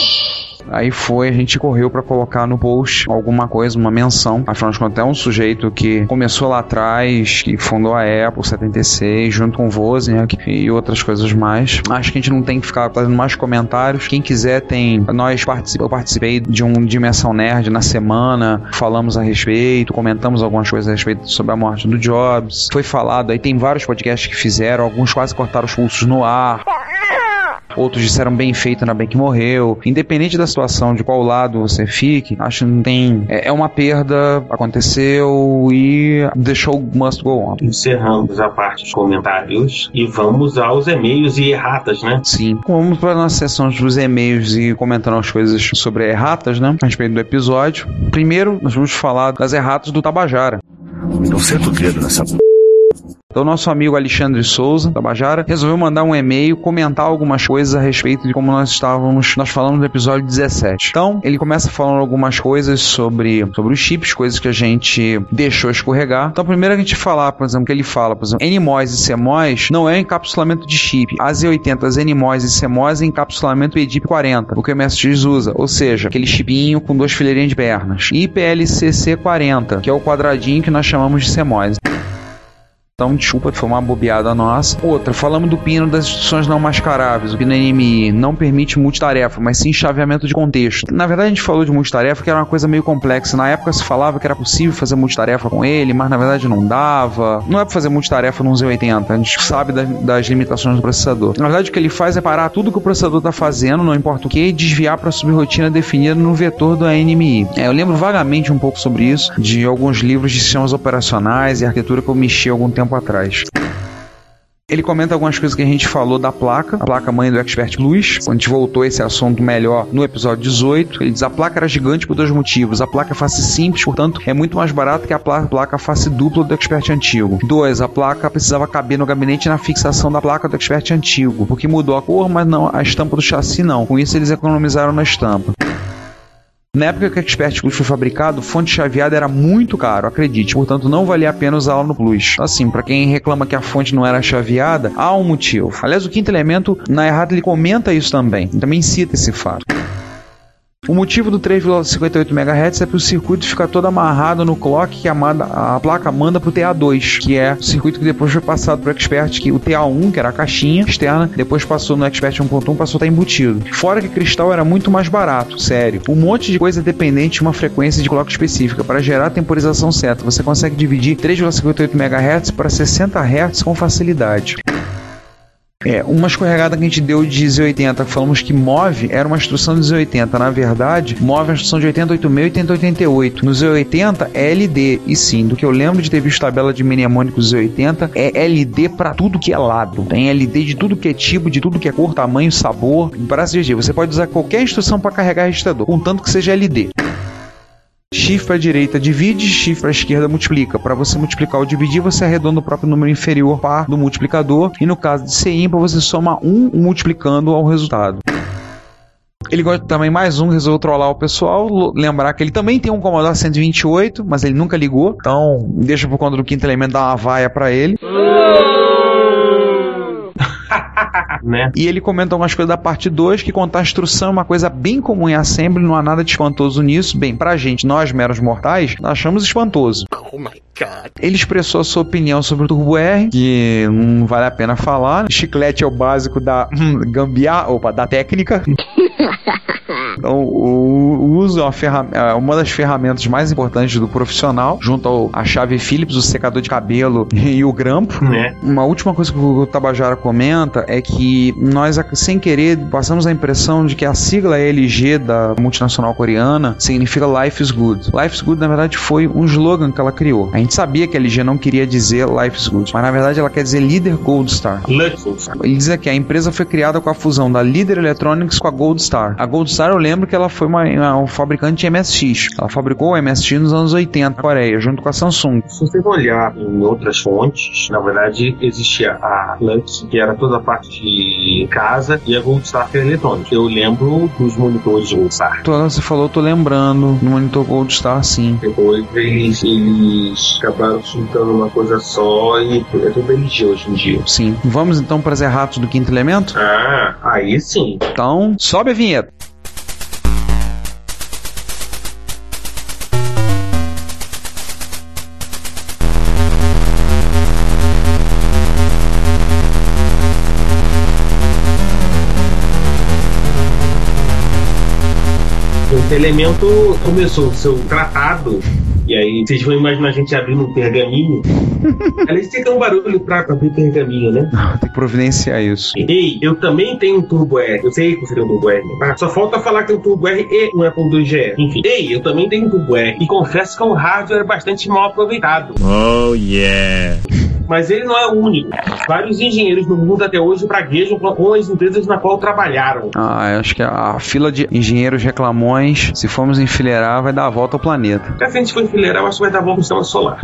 Aí foi, a gente correu para colocar no post alguma coisa, uma menção. Afinal de contas, é um sujeito que começou lá atrás, que fundou a Apple 76, junto com o Wozniak e outras coisas mais. Acho que a gente não tem que ficar fazendo mais comentários. Quem quiser tem. Nós particip... eu participei de um Dimensão Nerd na semana, falamos a respeito, comentamos algumas coisas a respeito sobre a morte do Jobs. Foi falado, aí tem vários podcasts que fizeram, alguns quase cortaram os pulsos no ar. Outros disseram bem feito, ainda bem que morreu. Independente da situação, de qual lado você fique, acho que não tem. É, é uma perda, aconteceu e deixou o must go on. Encerramos a parte dos comentários e vamos aos e-mails e erratas, né? Sim. Vamos para a nossa sessão dos e-mails e comentando as coisas sobre erratas, né? A respeito do episódio. Primeiro, nós vamos falar das erratas do Tabajara. Não senta o dedo nessa Então, nosso amigo Alexandre Souza, Tabajara, resolveu mandar um e-mail comentar algumas coisas a respeito de como nós estávamos, nós falamos no episódio 17. Então, ele começa falando algumas coisas sobre, sobre os chips, coisas que a gente deixou escorregar. Então, primeiro a gente falar, por exemplo, que ele fala, por exemplo, NMOS e CMOS não é encapsulamento de chip. As E80, as NMOS e CMOS é encapsulamento EDIP 40, o que o MSX usa, ou seja, aquele chipinho com duas fileirinhas de pernas. E PLCC 40, que é o quadradinho que nós chamamos de CMOS. Então, desculpa, foi uma bobeada nossa. Outra, falamos do pino das instruções não mascaráveis. O pino NMI não permite multitarefa, mas sim chaveamento de contexto. Na verdade, a gente falou de multitarefa que era uma coisa meio complexa. Na época se falava que era possível fazer multitarefa com ele, mas na verdade não dava. Não é para fazer multitarefa no Z80. A gente sabe das, das, limitações do processador. Na verdade, o que ele faz é parar tudo que o processador está fazendo, não importa o que, e desviar para a subrirotina definida no vetor do NMI. É, eu lembro vagamente um pouco sobre isso, de alguns livros de sistemas operacionais e arquitetura que eu mexi algum tempo tempo atrás. Ele comenta algumas coisas que a gente falou da placa, a placa mãe do Expert Plus. Quando a gente voltou a esse assunto melhor no episódio 18, ele diz a placa era gigante por dois motivos. A placa é face simples, portanto, é muito mais barata que a placa face dupla do Expert antigo. Dois, a placa precisava caber no gabinete na fixação da placa do Expert antigo, porque mudou a cor, mas não a estampa do chassi não. Com isso eles economizaram na estampa. Na época que o Expert Plus foi fabricado, fonte chaveada era muito caro, acredite, portanto não valia a pena usá-la no Plus. Assim, para quem reclama que a fonte não era chaveada, há um motivo. Aliás, o quinto elemento, na errada, ele comenta isso também, também cita esse fato. O motivo do 3,58 MHz é para o circuito ficar todo amarrado no clock que a, manda, a placa manda para o TA2, que é o circuito que depois foi passado para o Expert, que o TA1, que era a caixinha externa, depois passou no Expert 1.1, passou a estar embutido. Fora que cristal era muito mais barato, sério. Um monte de coisa dependente de uma frequência de clock específica. Para gerar a temporização certa, você consegue dividir 3,58 MHz para 60 Hz com facilidade. É, uma escorregada que a gente deu de Z80, falamos que MOV era uma instrução de Z80. Na verdade, MOV é uma instrução de 8086 e 8088. No Z80 é LD. E sim, do que eu lembro de ter visto tabela de mnemônico Z80, é LD para tudo que é lado. Tem LD de tudo que é tipo, de tudo que é cor, tamanho, sabor. Para dizer, você pode usar qualquer instrução para carregar registrador, contanto que seja LD. Shift para a direita divide, Shift para a esquerda multiplica. Para você multiplicar ou dividir, você arredonda o próprio número inferior par do multiplicador. E no caso de ser ímpar, você soma um multiplicando ao resultado. Ele gosta também mais um, resolveu trollar o pessoal. Lembrar que ele também tem um Commodore 128, mas ele nunca ligou. Então, deixa por conta do quinto elemento dar uma vaia para ele. né? E ele comenta algumas coisas da parte 2, que contar a instrução é uma coisa bem comum em assembly, não há nada de espantoso nisso. Bem, pra gente, nós meros mortais, achamos espantoso. Oh my god. Ele expressou a sua opinião sobre o Turbo R, que não vale a pena falar. Chiclete é o básico da hum, gambiarra, opa, da técnica. Então, o, o uso é uma, é uma, das ferramentas mais importantes do profissional, junto ao, à chave Phillips, o secador de cabelo e o grampo. Né? Uma última coisa que o Tabajara comenta é que nós, sem querer, passamos a impressão de que a sigla LG da multinacional coreana significa Life is Good. Life is Good, na verdade, foi um slogan que ela criou. A gente sabia que a LG não queria dizer Life is Good, mas na verdade ela quer dizer Leader Gold Star. Ele diz aqui, a empresa foi criada com a fusão da Leader Electronics com a Gold Star. A Gold Star, eu lembro que ela foi uma, uma, um fabricante de MSX. Ela fabricou o MSX nos anos 80 na Coreia, junto com a Samsung. Se você olhar em outras fontes, na verdade existia a Lux, que era toda a parte de casa, e a Gold Star que era eletrônica. Eu lembro dos monitores Gold Star. Então, você falou, tô lembrando, no monitor Gold Star, sim. Depois eles, eles acabaram juntando uma coisa só e é tudo LG hoje em dia. Sim. Vamos então para as erratas do quinto elemento? Ah, aí sim. Então, sobe a vinheta. Elemento começou o seu tratado E aí vocês vão imaginar a gente abrindo um pergaminho. Aliás, tem que ter um barulho pra abrir pergaminho, né? Tem que providenciar isso. Ei, eu também tenho um Turbo R. Eu sei que você tem um Turbo R. tá? Só falta falar que tem um Turbo R e um Apple II GE. Enfim. Ei, eu também tenho um Turbo R. E confesso que é um hardware bastante mal aproveitado. Oh yeah. Mas ele não é o único. Vários engenheiros no mundo até hoje praguejam com as empresas na qual trabalharam. Ah, eu acho que a fila de engenheiros reclamões, se formos enfileirar, vai dar a volta ao planeta. Se a gente for enfileirar, eu acho que vai dar bom no sistema solar.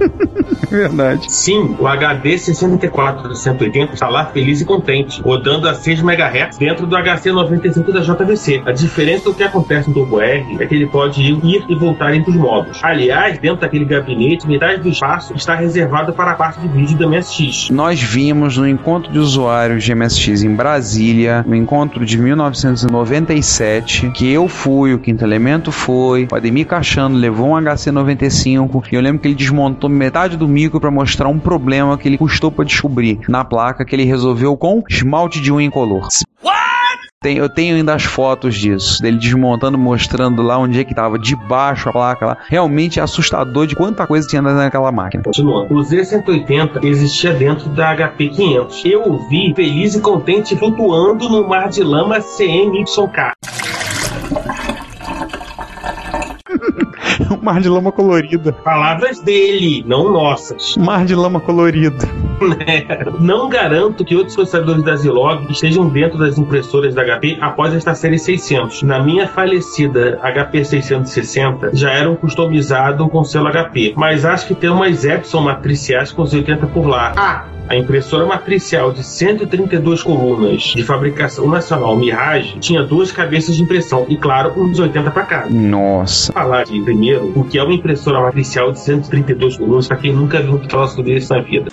Verdade. Sim, o HD 64 do 180 está lá feliz e contente, rodando a 6 MHz dentro do HC 95 da JVC. A diferença do que acontece no Turbo R é que ele pode ir e voltar entre os modos. Aliás, dentro daquele gabinete, metade do espaço está reservado para a parte de vídeo do MSX. Nós vimos no encontro de usuários de MSX em Brasília, no encontro de 1997, que eu fui, o Quinto Elemento foi, o Ademir Cachano levou um HC95 e eu lembro que ele desmontou metade do micro para mostrar um problema que ele custou para descobrir na placa que ele resolveu com esmalte de unha incolor. Tem- eu tenho ainda as fotos disso, dele desmontando, mostrando lá onde é que tava, debaixo a placa lá. Realmente é assustador de quanta coisa tinha naquela máquina. Continuando. O Z180 existia dentro da HP 500. Eu o vi feliz e contente flutuando no mar de lama CMYK. Um mar de lama colorida. Palavras dele, não nossas. Mar de lama colorida. Não garanto que outros processadores da Zilog estejam dentro das impressoras da HP após esta série 600. Na minha falecida HP 660, já era um customizado com selo HP, mas acho que tem umas Epson matriciais com os 80 por lá. Ah! A impressora matricial de 132 colunas de fabricação nacional Mirage tinha duas cabeças de impressão e, claro, uns 80 para cada. Nossa. Falar de primeiro o que é uma impressora matricial de 132 colunas para quem nunca viu um troço desse na vida.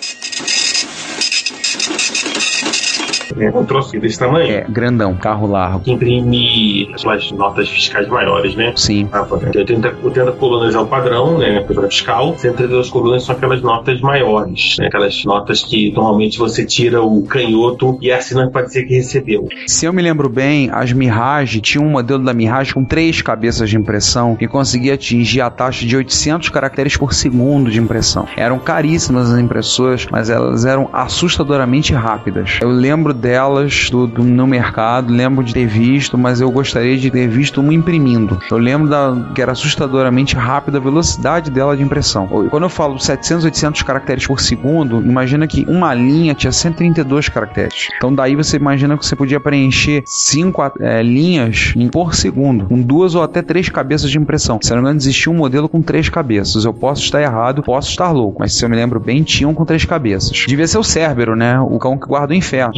É um troço desse tamanho. É, grandão, carro largo. Que imprime as notas fiscais maiores, né? Sim. Ah, 80, 80 colunas é o padrão, né? Impressora fiscal. 132 colunas são aquelas notas maiores, né? Aquelas notas que normalmente você tira o canhoto e assina para dizer que recebeu. Se eu me lembro bem, as Mirage tinham um modelo da Mirage com três cabeças de impressão que conseguia atingir a taxa de 800 caracteres por segundo de impressão. Eram caríssimas as impressoras, mas elas eram assustadoramente rápidas. Eu lembro delas do, do- no mercado, lembro de ter visto, mas eu gostaria de ter visto uma imprimindo. Eu lembro da, que era assustadoramente rápida a velocidade dela de impressão. Quando eu falo 700, 800 caracteres por segundo, imagina que uma linha tinha 132 caracteres. Então daí você imagina que você podia preencher cinco eh, linhas por segundo, com duas ou até três cabeças de impressão. Se não me engano, existia um modelo com três cabeças. Eu posso estar errado, posso estar louco, mas se eu me lembro bem, tinham com três cabeças. Devia ser o Cérbero, né? O cão que guarda o inferno.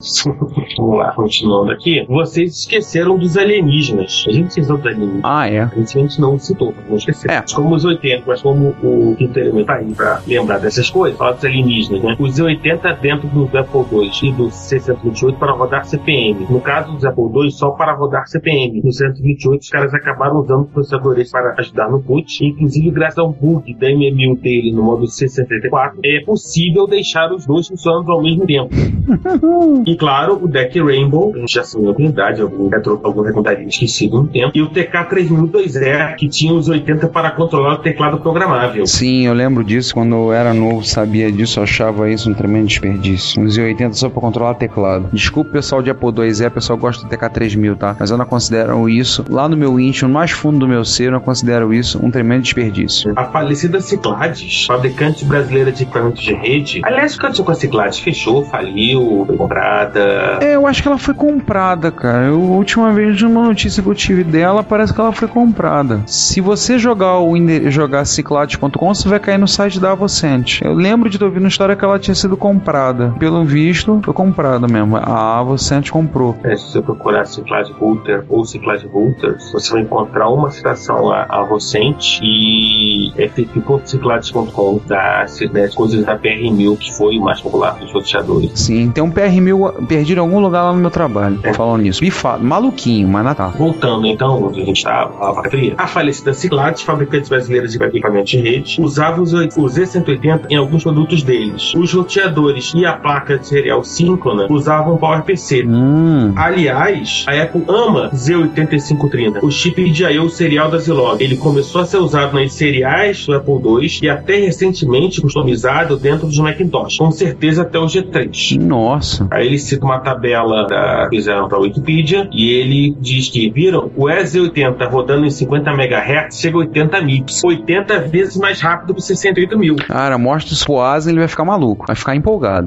Vamos lá, continuando aqui. Vocês esqueceram dos alienígenas. A gente esqueceu dos alienígenas. Ah, é. A gente não citou, não esqueceu. É. Como os 80, mas como o quinto elemento tá aí pra lembrar dessas coisas, fala dos alienígenas, né? Os 80 dentro do Apple II e do 628 para rodar CPM. No caso dos Apple II, só para rodar CPM. No 128, os caras acabaram usando processadores para ajudar no boot. Inclusive, graças a um bug da MM1000 dele no modo C64, é possível deixar os dois funcionando ao mesmo tempo. E claro, o deck Rainbow, a gente já assinou com idade, algum retro, algum recontaria esquecido um tempo. E o TK3002E, que tinha os 80 para controlar o teclado programável. Sim, eu lembro disso. Quando eu era novo, sabia disso, achava isso um tremendo desperdício. Uns 80 só pra controlar teclado. Desculpa o pessoal de Apple IIe, o pessoal gosta do TK3000, tá? Mas eu não considero isso, lá no meu íntimo, no mais fundo do meu ser, eu não considero isso um tremendo desperdício. A falecida Ciclades, fabricante brasileira de equipamentos de rede. Aliás, o que aconteceu com a Ciclades? Fechou, faliu, foi comprada. É, eu acho que ela foi comprada, cara. Eu, a última vez de uma notícia que eu tive dela, parece que ela foi comprada. Se você jogar o jogar ciclades.com, você vai cair no site da Avocent. Eu lembro de ter ouvido uma história que ela tinha sido comprada. Pelo visto, foi comprada mesmo. A Avocent comprou. É, se você procurar Ciclade Router ou Ciclade Routers, você vai encontrar uma citação a, a Vocente e ff.ciclades.com das né, coisas da PR1000, que foi o mais popular dos roteadores. Sim, tem um PR1000 perdido em algum lugar lá no meu trabalho. Falando nisso. Bifado. Maluquinho, mas Natal. Voltando então, onde a gente estava, a bateria. A falecida Ciclades, fabricantes brasileiros de equipamentos de rede, usava os, o Z180 em alguns produtos deles. Os roteadores e a placa de serial síncrona usavam PowerPC. Hum. Aliás, a Apple ama Z8530, o chip de I.O. serial da Zilog. Ele começou a ser usado nas seriais do Apple II e até recentemente customizado dentro dos Macintosh. Com certeza até o G3. Nossa. Aí ele cita uma tabela da fizeram para a Wikipedia e ele diz que viram o EZ80 rodando em 50 MHz chega a 80 MIPS, 80 vezes mais rápido que o 68 mil. Cara, mostra os Foazen, ele vai ficar maluco. Vai ficar empolgado.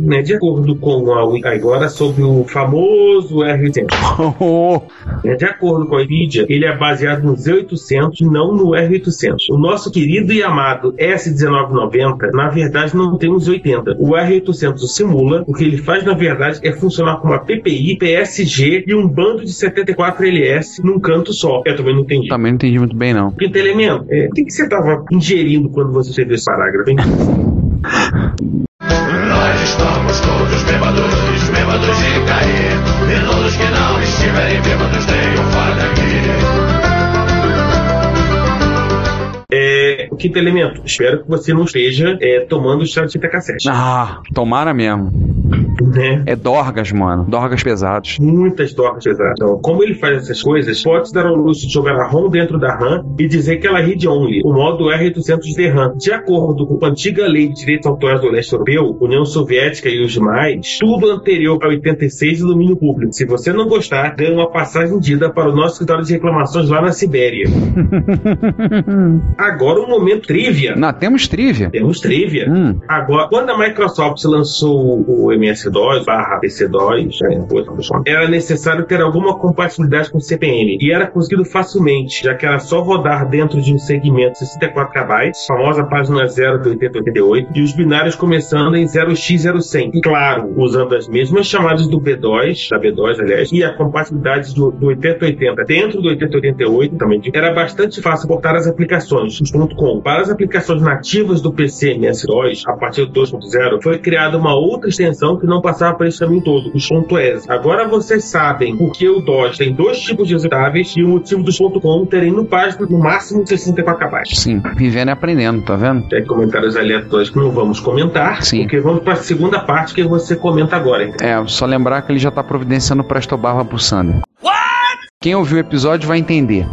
Né, de acordo com a Wiki agora sobre o famoso R800. Né, de acordo com a Wikipedia, ele é baseado no Z800 e não no R800. O nosso querido e amado S1990, na verdade, não tem um Z80. O R800 o simula, o que ele faz, na verdade, é funcionar com uma PPI, PSG e um bando de 74 LS num canto só. Eu também não entendi. Também não entendi muito bem, não. Quinto elemento, é, o que, que você estava ingerindo quando você escreveu esse parágrafo, hein? Estamos todos bêbados, bêbados de cair. E todos que não estiverem bêbados tenham quinto elemento, espero que você não esteja é, tomando chá de fita cassete. Ah, tomara mesmo. Né? É Dorgas, mano. Dorgas pesados. Muitas dorgas pesadas. Então, como ele faz essas coisas, pode se dar ao luxo de jogar a ROM dentro da RAM e dizer que ela é read-only, o modo R800 de RAM. De acordo com a antiga lei de direitos autorais do leste europeu, União Soviética e os demais, tudo anterior a 86 é domínio público. Se você não gostar, ganha uma passagem dida para o nosso escritório de reclamações lá na Sibéria. Agora um momento trivia. Não, temos trivia. Temos trivia. Hum. Agora, quando a Microsoft lançou o MS-DOS barra PC-DOS, pessoa, era necessário ter alguma compatibilidade com o CPM. E era conseguido facilmente, já que era só rodar dentro de um segmento 64 KB, famosa página 0 do 8088, e os binários começando em 0x0100. E claro, usando as mesmas chamadas do B2, da B2, aliás, e a compatibilidade do, do 8080 dentro do 8088 também, era bastante fácil portar as aplicações, os .com. Para as aplicações nativas do PC MS-DOS, a partir do 2.0, foi criada uma outra extensão que não passava por esse caminho todo, os .exe. Agora vocês sabem por que o DOS tem dois tipos de executáveis e o motivo dos .com terem no página no máximo 64 KB. Sim, vivendo e aprendendo, tá vendo? Tem comentários aleatórios que não vamos comentar, Sim. porque vamos para a segunda parte que você comenta agora. Então. É, só lembrar que ele já tá providenciando Presto Barba pro Sander. Quem ouviu o episódio vai entender.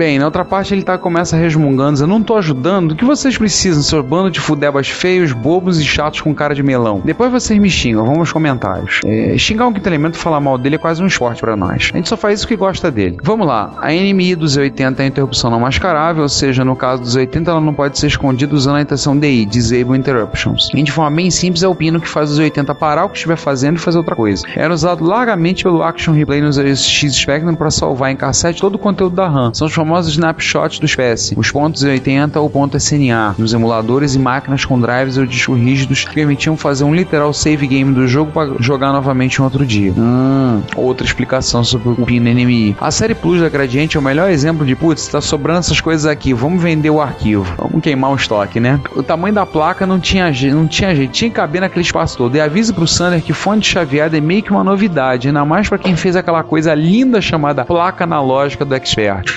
Bem, na outra parte ele tá, começa resmungando, eu não tô ajudando. O que vocês precisam, seu bando de fudebas feios, bobos e chatos com cara de melão? Depois vocês me xingam, vamos aos comentários. É, xingar um quinto elemento falar mal dele é quase um esporte pra nós. A gente só faz isso que gosta dele. Vamos lá, a NMI dos 80 é a interrupção não mascarável, ou seja, no caso dos 80 ela não pode ser escondida usando a intenção DI, Disable Interruptions. E de forma bem simples é o pino que faz os 80 parar o que estiver fazendo e fazer outra coisa. Era usado largamente pelo Action Replay nos X Spectrum para salvar em cassete todo o conteúdo da RAM. São os famosos snapshots do PS, os pontos 80 ou ponto SNA, nos emuladores e máquinas com drives ou discos rígidos que permitiam fazer um literal save game do jogo para jogar novamente em outro dia. Hum, outra explicação sobre o pino NMI. A série Plus da Gradiente é o melhor exemplo de, putz, tá sobrando essas coisas aqui, vamos vender o arquivo, vamos queimar o estoque, né? O tamanho da placa não tinha, não tinha jeito, tinha que caber naquele espaço todo. E avise pro Sander que fonte chaveada é meio que uma novidade, ainda mais para quem fez aquela coisa linda chamada placa analógica do Expert.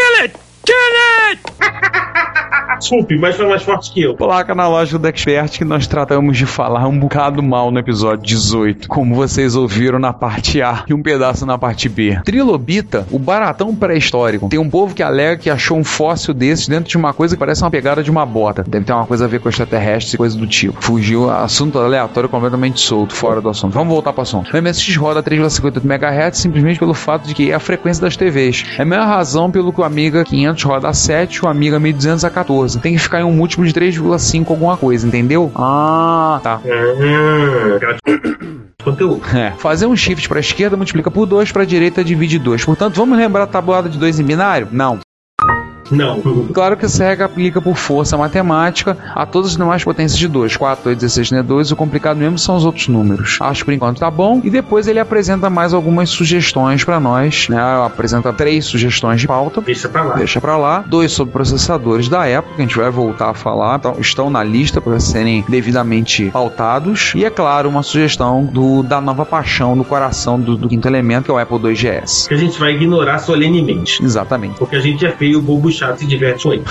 Kill it! Kill it! Desculpe, mas foi mais forte que eu. Placa analógica do Expert que nós tratamos de falar um bocado mal no episódio 18, como vocês ouviram na parte A e um pedaço na parte B. Trilobita, o baratão pré-histórico. Tem um povo que alega que achou um fóssil desses dentro de uma coisa que parece uma pegada de uma bota. Deve ter uma coisa a ver com extraterrestres e coisa do tipo. Fugiu, assunto aleatório completamente solto, fora do assunto. Vamos voltar para o assunto. O MSX roda 3,58 MHz simplesmente pelo fato de que é a frequência das TVs. É a mesma razão pelo que o Amiga 500 roda a 7 e o Amiga 1200 a 14. Tem que ficar em um múltiplo de 3,5 alguma coisa, entendeu? Ah, tá. Conteúdo. É. Fazer um shift para a esquerda multiplica por 2, para a direita divide 2. Portanto, vamos lembrar a tabuada de 2 em binário? Não. Não. Claro que essa regra aplica por força matemática a todas as demais potências de 2. 4, 8, 16, né? 2. O complicado mesmo são os outros números. Acho que por enquanto tá bom. E depois ele apresenta mais algumas sugestões pra nós, né? Apresenta três sugestões de pauta. Deixa pra lá. Deixa pra lá. Dois sobre processadores da época, que a gente vai voltar a falar. Então, estão na lista para serem devidamente pautados. E é claro, uma sugestão do, da nova paixão no coração do, do quinto elemento, que é o Apple II GS. Que a gente vai ignorar solenemente. Exatamente. Porque a gente é feio, bobo, chato e se diverte com ele.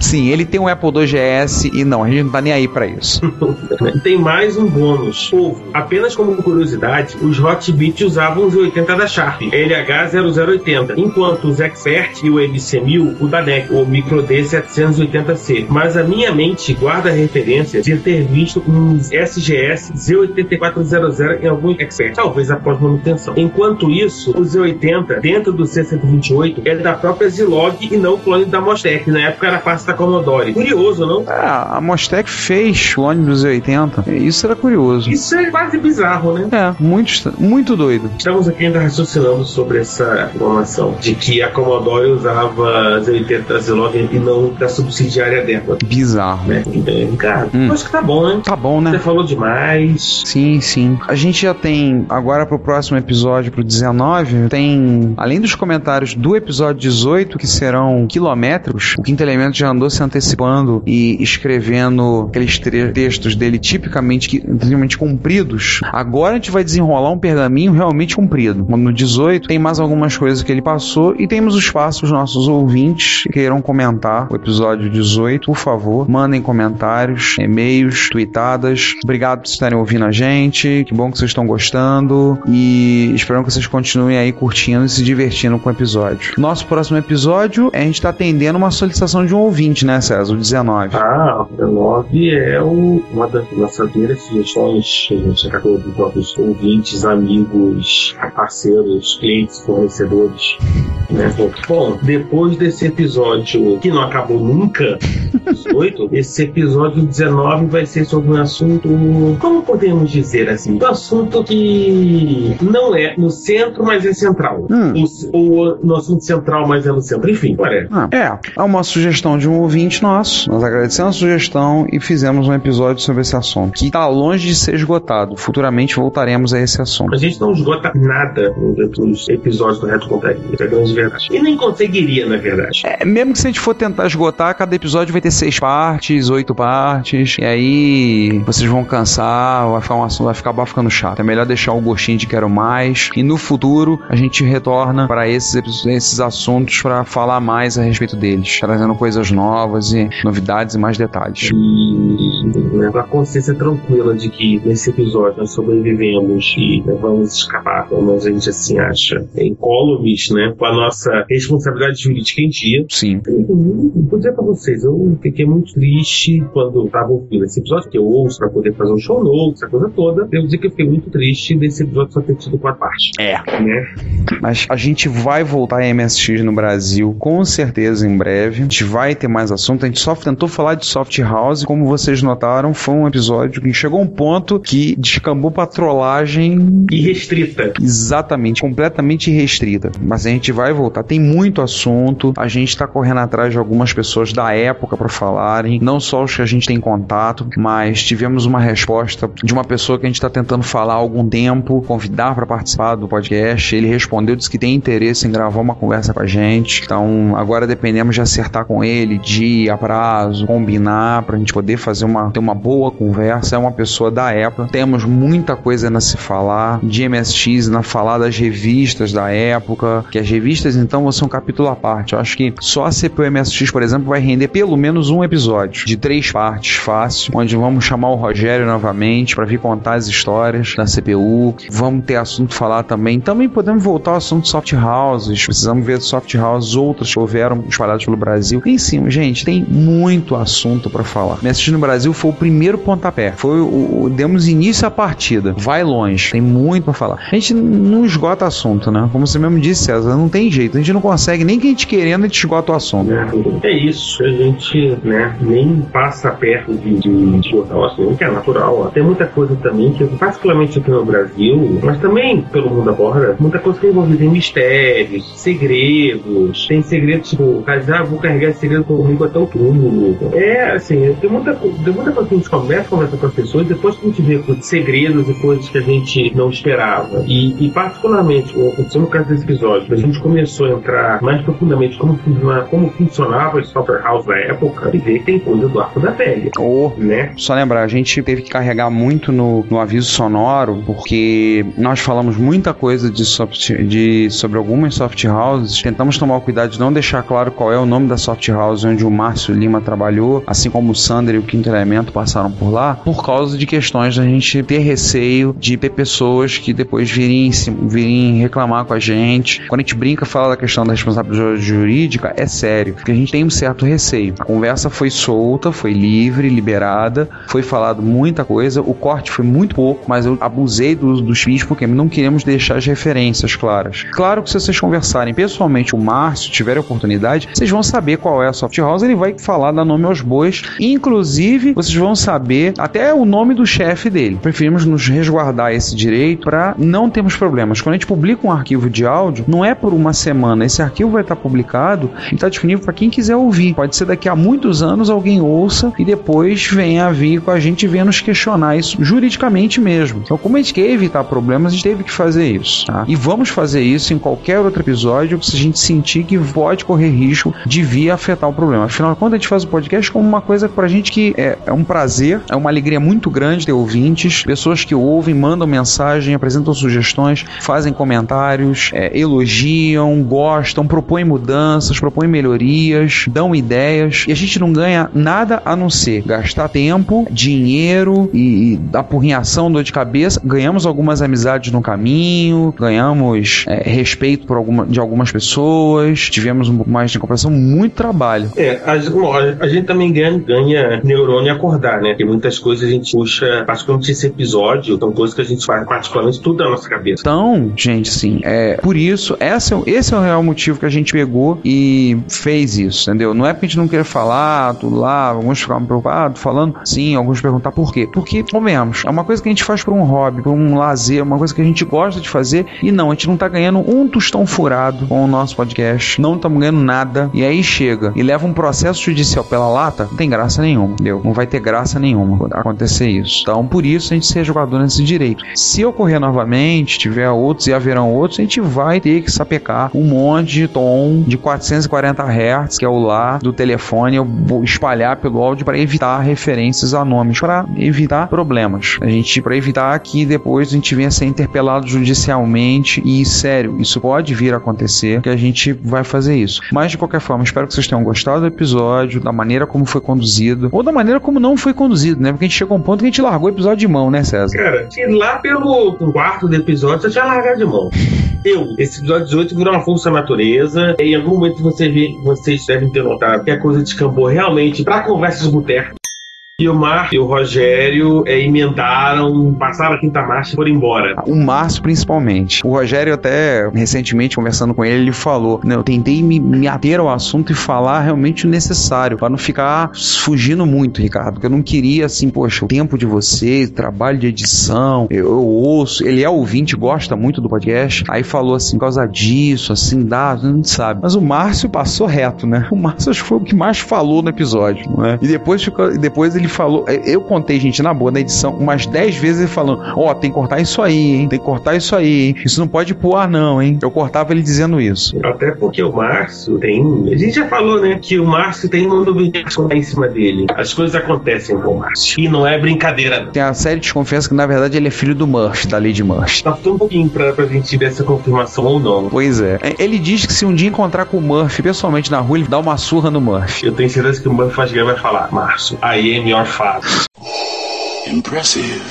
Sim, ele tem um Apple II GS e não, a gente não tá nem aí pra isso. Tem mais um bônus. Povo, apenas como curiosidade, os Hotbit usavam os 80 da Sharp, LH0080, enquanto os Expert e o MC1000, o da NEC, o Micro D780C. Mas a minha mente guarda a referência de ter visto um SGS Z8400 em algum Expert, talvez após manutenção. Enquanto isso, o Z80 dentro do C128 é da própria Zilog e não clone da Mostec. Na época era parte da Commodore. Curioso, não? Ah, a Mostec fez o ônibus 80. Isso era curioso. Isso é quase bizarro, né? É, muito, muito doido. Estamos aqui ainda raciocinando sobre essa informação de que a Commodore usava Z80 Zilog e não da subsidiária dela. Bizarro. Né? Então, cara, Hum. acho que tá bom, né? Tá bom, né? Você falou demais. Sim, sim. A gente já tem, agora pro próximo episódio, pro 19, tem, além dos comentários do episódio 18, que serão quilométricos, o Quinto Elemento já andou se antecipando e escrevendo aqueles textos dele tipicamente, tipicamente compridos. Agora a gente vai desenrolar um pergaminho realmente comprido. No 18 tem mais algumas coisas que ele passou e temos os nossos ouvintes que queiram comentar o episódio 18. Por favor, mandem comentários, e-mails, tweetadas. Obrigado por estarem ouvindo a gente. Que bom que vocês estão gostando. E espero que vocês continuem aí curtindo e se divertindo com o episódio. Nosso próximo episódio, a gente está atendendo uma solicitação de um ouvinte, né, César? O 19. Ah, o 19 é o, uma das nossas primeiras sugestões que a gente acabou dos nossos ouvintes, amigos, parceiros, clientes, fornecedores. Né? Bom, depois desse episódio que não acabou nunca, 18, esse episódio 19 vai ser sobre um assunto, como podemos dizer assim? Um assunto que não é no centro, mas é central. Ou, ou no assunto central, mas é no centro. Enfim, parece. Ah, é, é uma sugestão de um ouvinte nosso. Nós agradecemos a sugestão e fizemos um episódio sobre esse assunto, que está longe de ser esgotado. Futuramente voltaremos a esse assunto. A gente não esgota nada nos episódios do Reto Contaria. É grande verdade. E nem conseguiria, na verdade. É, mesmo que se a gente for tentar esgotar, cada episódio vai ter seis partes, oito partes, e aí vocês vão cansar, vai ficar, um assunto, vai acabar ficando chato. É melhor deixar o gostinho de quero mais, e no futuro a gente retorna para esses, esses assuntos para falar mais a respeito deles, trazendo coisas novas e novidades e mais detalhes. E né, com a consciência tranquila de que nesse episódio nós sobrevivemos e né, vamos escapar, menos a gente assim acha, incólumes, né? Com a nossa responsabilidade jurídica em dia. Sim. Vou dizer pra vocês, eu fiquei muito triste quando eu tava ouvindo esse episódio, que eu ouço pra poder fazer um show notes, essa coisa toda. Eu dizer que eu fiquei muito triste desse episódio só ter tido quatro partes. É. Né? Mas a gente vai voltar a MSX no Brasil, com certeza em breve. A gente vai ter mais assunto. A gente só tentou falar de Soft House. Como vocês notaram, foi um episódio que chegou a um ponto que descambou pra trollagem. Irrestrita. Exatamente, completamente irrestrita. Mas a gente vai voltar. Tem muito assunto. A gente tá correndo atrás de algumas pessoas da época pra falarem. Não só os que a gente tem contato, mas tivemos uma resposta de uma pessoa que a gente tá tentando falar há algum tempo, convidar pra participar do podcast. Ele respondeu, disse que tem interesse em gravar uma conversa com a gente. Então agora dependemos de acertar com ele, dia, prazo, combinar pra gente poder fazer uma, ter uma boa conversa. É uma pessoa da época. Temos muita coisa ainda a se falar de MSX, na falar das revistas da época, que as revistas então vão ser um capítulo à parte. Eu acho que só a CPU MSX, por exemplo, vai render pelo menos um episódio de três partes, fácil, onde vamos chamar o Rogério novamente para vir contar as histórias da CPU. Vamos ter assunto falar também. Também podemos voltar ao assunto soft houses. Precisamos ver soft houses outras que houveram espalhadas pelo Brasil. Em cima, gente, tem muito assunto para falar. MSX no Brasil foi o primeiro pontapé. Foi o, o- demos início à partida. Vai longe. Tem muito pra falar. A gente não esgota assunto, né? Como você mesmo disse, César, não tem jeito. A gente não consegue, nem que a gente querendo, a gente esgota o assunto. É isso, a gente né, nem passa perto de, de, botar o assunto, que é natural. ó. Tem muita coisa também que, particularmente aqui no Brasil, mas também pelo mundo afora, muita coisa que é em mistérios, segredos. Tem segredos, tipo, ah, vou carregar esse segredo comigo até o túmulo. É, assim, tem muita, co- tem muita coisa que a gente conversa, conversa com as pessoas, depois que a gente vê segredos e coisas que a gente não esperava. E, e particularmente, o aconteceu no caso desse episódio, a gente começou a entrar mais profundamente como, como funcionava o software house na época e ver que tem coisa do arco da velha. Ou, né? só lembrar, a gente teve que carregar muito no, no aviso sonoro, porque nós falamos muita coisa de, soft, de sobre algumas soft houses. Tentamos tomar o cuidado de não deixar claro qual é o nome da soft house onde o Márcio Lima trabalhou, assim como o Sander e o Quinto Elemento passaram por lá, por causa de questões da gente ter receio de ter pessoas que depois virem, virem reclamar com a gente. Quando a gente brinca, fala da questão da responsabilidade jurídica, é sério, porque a gente tem um certo receio. A conversa foi solta, foi livre, liberada, foi falado muita coisa, o corte foi muito pouco, mas eu abusei do uso dos PIS porque não queremos deixar as referências claras. Claro que se vocês conversarem pessoalmente o Márcio, tiverem oportunidade, vocês vão saber qual é a soft house, ele vai falar, dar nome aos bois, inclusive vocês vão saber até o nome do chefe dele. Preferimos nos resguardar esse direito para não termos problemas. Quando a gente publica um arquivo de áudio, não é por uma semana, esse arquivo vai estar publicado e está disponível para quem quiser ouvir. Pode ser daqui a muitos anos alguém ouça e depois venha a vir com a gente venha nos questionar isso juridicamente mesmo. Então, como a gente quer evitar problemas, a gente teve que fazer isso. tá? E vamos fazer isso em qualquer outro episódio se a gente sentir que pode correr risco de vir a afetar o problema. Afinal contas, a gente faz o podcast como uma coisa pra gente que é, é um prazer, é uma alegria muito grande ter ouvintes, pessoas que ouvem, mandam mensagem, apresentam sugestões, fazem comentários, é, elogiam, gostam, propõem mudanças, propõem melhorias, dão ideias. E a gente não ganha nada a não ser gastar tempo, dinheiro e, e apurrinhação, dor de cabeça. Ganhamos algumas amizades no caminho, ganhamos é, respeito por alguma, de algumas pessoas, tivemos um pouco mais de compreensão, muito trabalho. É, a, a gente também ganha, ganha neurônio acordar, né? Porque muitas coisas a gente puxa, particularmente esse episódio, são coisas que a gente faz particularmente tudo da nossa cabeça. Então, gente, sim, é por isso, essa, é esse é o real motivo que a gente pegou e fez isso, entendeu? Não é porque a gente não quer falar, tudo lá, alguns ficaram preocupados falando, sim, alguns perguntar por quê. Porque, convenhamos, é uma coisa que a gente faz por um hobby, por um lazer, uma coisa que a gente gosta de fazer e não, a gente não tá ganhando um tostão furado com o nosso podcast, não estamos ganhando nada, e aí chega e leva um processo judicial pela lata, não tem graça nenhuma, entendeu? Não vai ter graça nenhuma acontecer isso. Então, por isso a gente ser jogador nesse direito. Se ocorrer novamente, tiver outros e haverão outros, a gente vai ter que sapecar um monte de tom de 440 Hz, que é o lá do telefone, eu vou espalhar pelo áudio para evitar referências a nomes, para evitar problemas. A gente, para evitar que depois a gente venha ser interpelado judicialmente e, sério, isso pode vir a acontecer, que a gente vai fazer isso. Mas, de qualquer forma, espero que vocês tenham gostado do episódio, da maneira como foi conduzido, ou da maneira como não foi conduzido, né? Porque a gente chegou a um ponto que a gente largou o episódio de mão, né, César? Cara, lá pelo quarto do episódio eu tinha largado de mão. Eu, esse episódio 18 virou uma força natureza. E em algum momento você vê, vocês devem ter notado que a coisa descambou realmente pra conversas do boteco. E o Mar e o Rogério é, emendaram, passaram a quinta marcha e foram embora. O Márcio, principalmente. O Rogério, até recentemente, conversando com ele, ele falou: né, Eu tentei me, me ater ao assunto e falar realmente o necessário, para não ficar fugindo muito, Ricardo. Porque eu não queria, assim, poxa, o tempo de vocês, trabalho de edição, eu, eu ouço. Ele é ouvinte, gosta muito do podcast. Aí falou assim: por causa disso, assim, dá, gente sabe. Mas o Márcio passou reto, né? O Márcio acho que foi o que mais falou no episódio, não é? E depois, ficou, depois ele falou: Eu contei, gente, na boa, na edição, umas 10 vezes ele falando: Ó, oh, tem que cortar isso aí, hein? Tem que cortar isso aí, hein? Isso não pode ir pro ar, não, hein? Eu cortava ele dizendo isso. Até porque o Márcio tem. A gente já falou, né? Que o Márcio tem uma obrigação em cima dele. As coisas acontecem com o Márcio. E não é brincadeira, não. Tem a série desconfiança que, na verdade, ele é filho do Murphy, da Lady Murphy. Tá um pouquinho pra, pra gente ver essa confirmação ou não. Pois é. Ele diz que se um dia encontrar com o Murphy pessoalmente na rua, ele dá uma surra no Murphy. Eu tenho certeza que o Murphy vai chegar e vai falar: Márcio, I am your father. Impressive.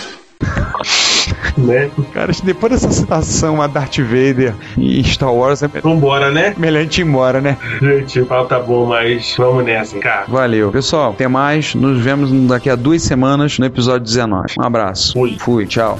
né? Cara, depois dessa citação a Darth Vader em Star Wars, é Vambora, né? melhor a gente ir embora, né? Gente, o pau tá bom, mas vamos nessa, cara. Valeu. Pessoal, até mais. Nos vemos daqui a duas semanas no episódio 19. Um abraço. Fui. Fui, tchau.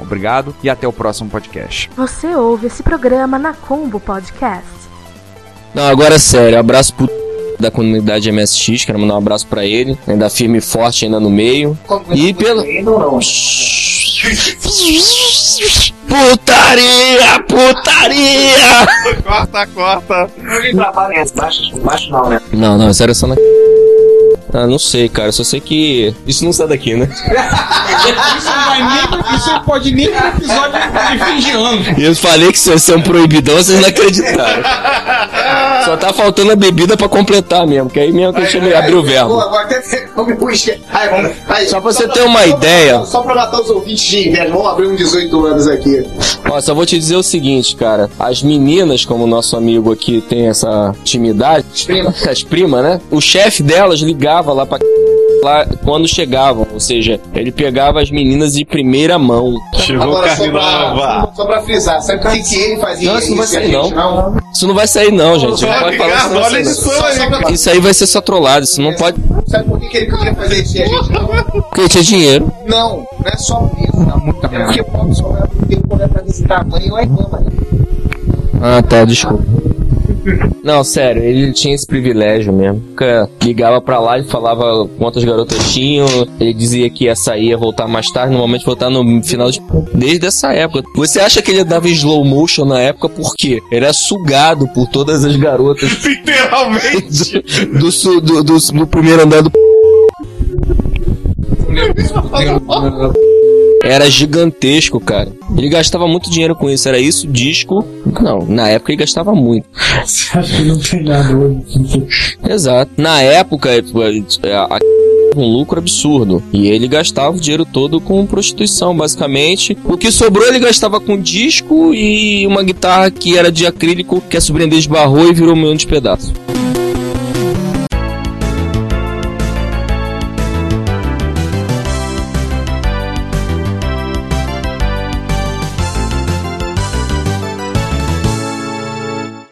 Obrigado e até o próximo podcast. Você ouve esse programa na Combo Podcast. Não, agora é sério, abraço pro da comunidade MSX, quero mandar um abraço pra ele, ainda firme e forte ainda no meio. E pelo. Putaria! Putaria! corta, corta. Não, não, sério, só na. Ah, não sei, cara, só sei que. Isso não sai daqui, né? Isso não vai nem, isso não pode nem pro episódio de fim de ano. Eu falei que ser um proibidão, vocês não acreditaram. Só tá faltando a bebida pra completar mesmo, que aí mesmo que a gente abriu o verbo. Agora até come uísque. Aí, vamos- aí, Só pra você ter uma só- ideia. Só pra matar os ouvintes de inverno, vamos abrir um 18 anos aqui. Ó, só vou te dizer o seguinte, cara. As meninas, como o nosso amigo aqui tem essa intimidade. As primas. As primas, né? O chefe delas ligava lá pra lá quando chegavam. Ou seja, ele pegava as meninas de primeira mão. Chegou carne nova. Só pra frisar, sabe que, que ele fazia Não, isso não vai sair, gente não. Isso não vai sair, não, gente. Não pode falar isso, não vai Olha sair, isso não. aí. Só pra- vai ser só trollado. Isso não pode. Sabe por que, que ele queria fazer isso e a gente não? Porque tinha dinheiro. Não, não é só isso. é porque o pobre só vai é pra visitar a mãe ou a irmã, mano. Ah, tá, desculpa. Não, sério, ele tinha esse privilégio mesmo. Ligava pra lá e falava quantas garotas tinham. Ele dizia que ia sair, ia voltar mais tarde, normalmente voltar no final de. Desde essa época. Você acha que ele dava slow motion na época por quê? Ele era sugado por todas as garotas Literalmente. do, do, do, do, do primeiro andar do. Era gigantesco, cara. Ele gastava muito dinheiro com isso. Era isso, disco. Não, na época ele gastava muito. Você acha que não tem nada hoje? Exato. Na época, é, é, a- um lucro absurdo. E ele gastava o dinheiro todo com prostituição, basicamente. O que sobrou ele gastava com disco e uma guitarra que era de acrílico que a sobrinha dele esbarrou e virou um milhão de pedaços.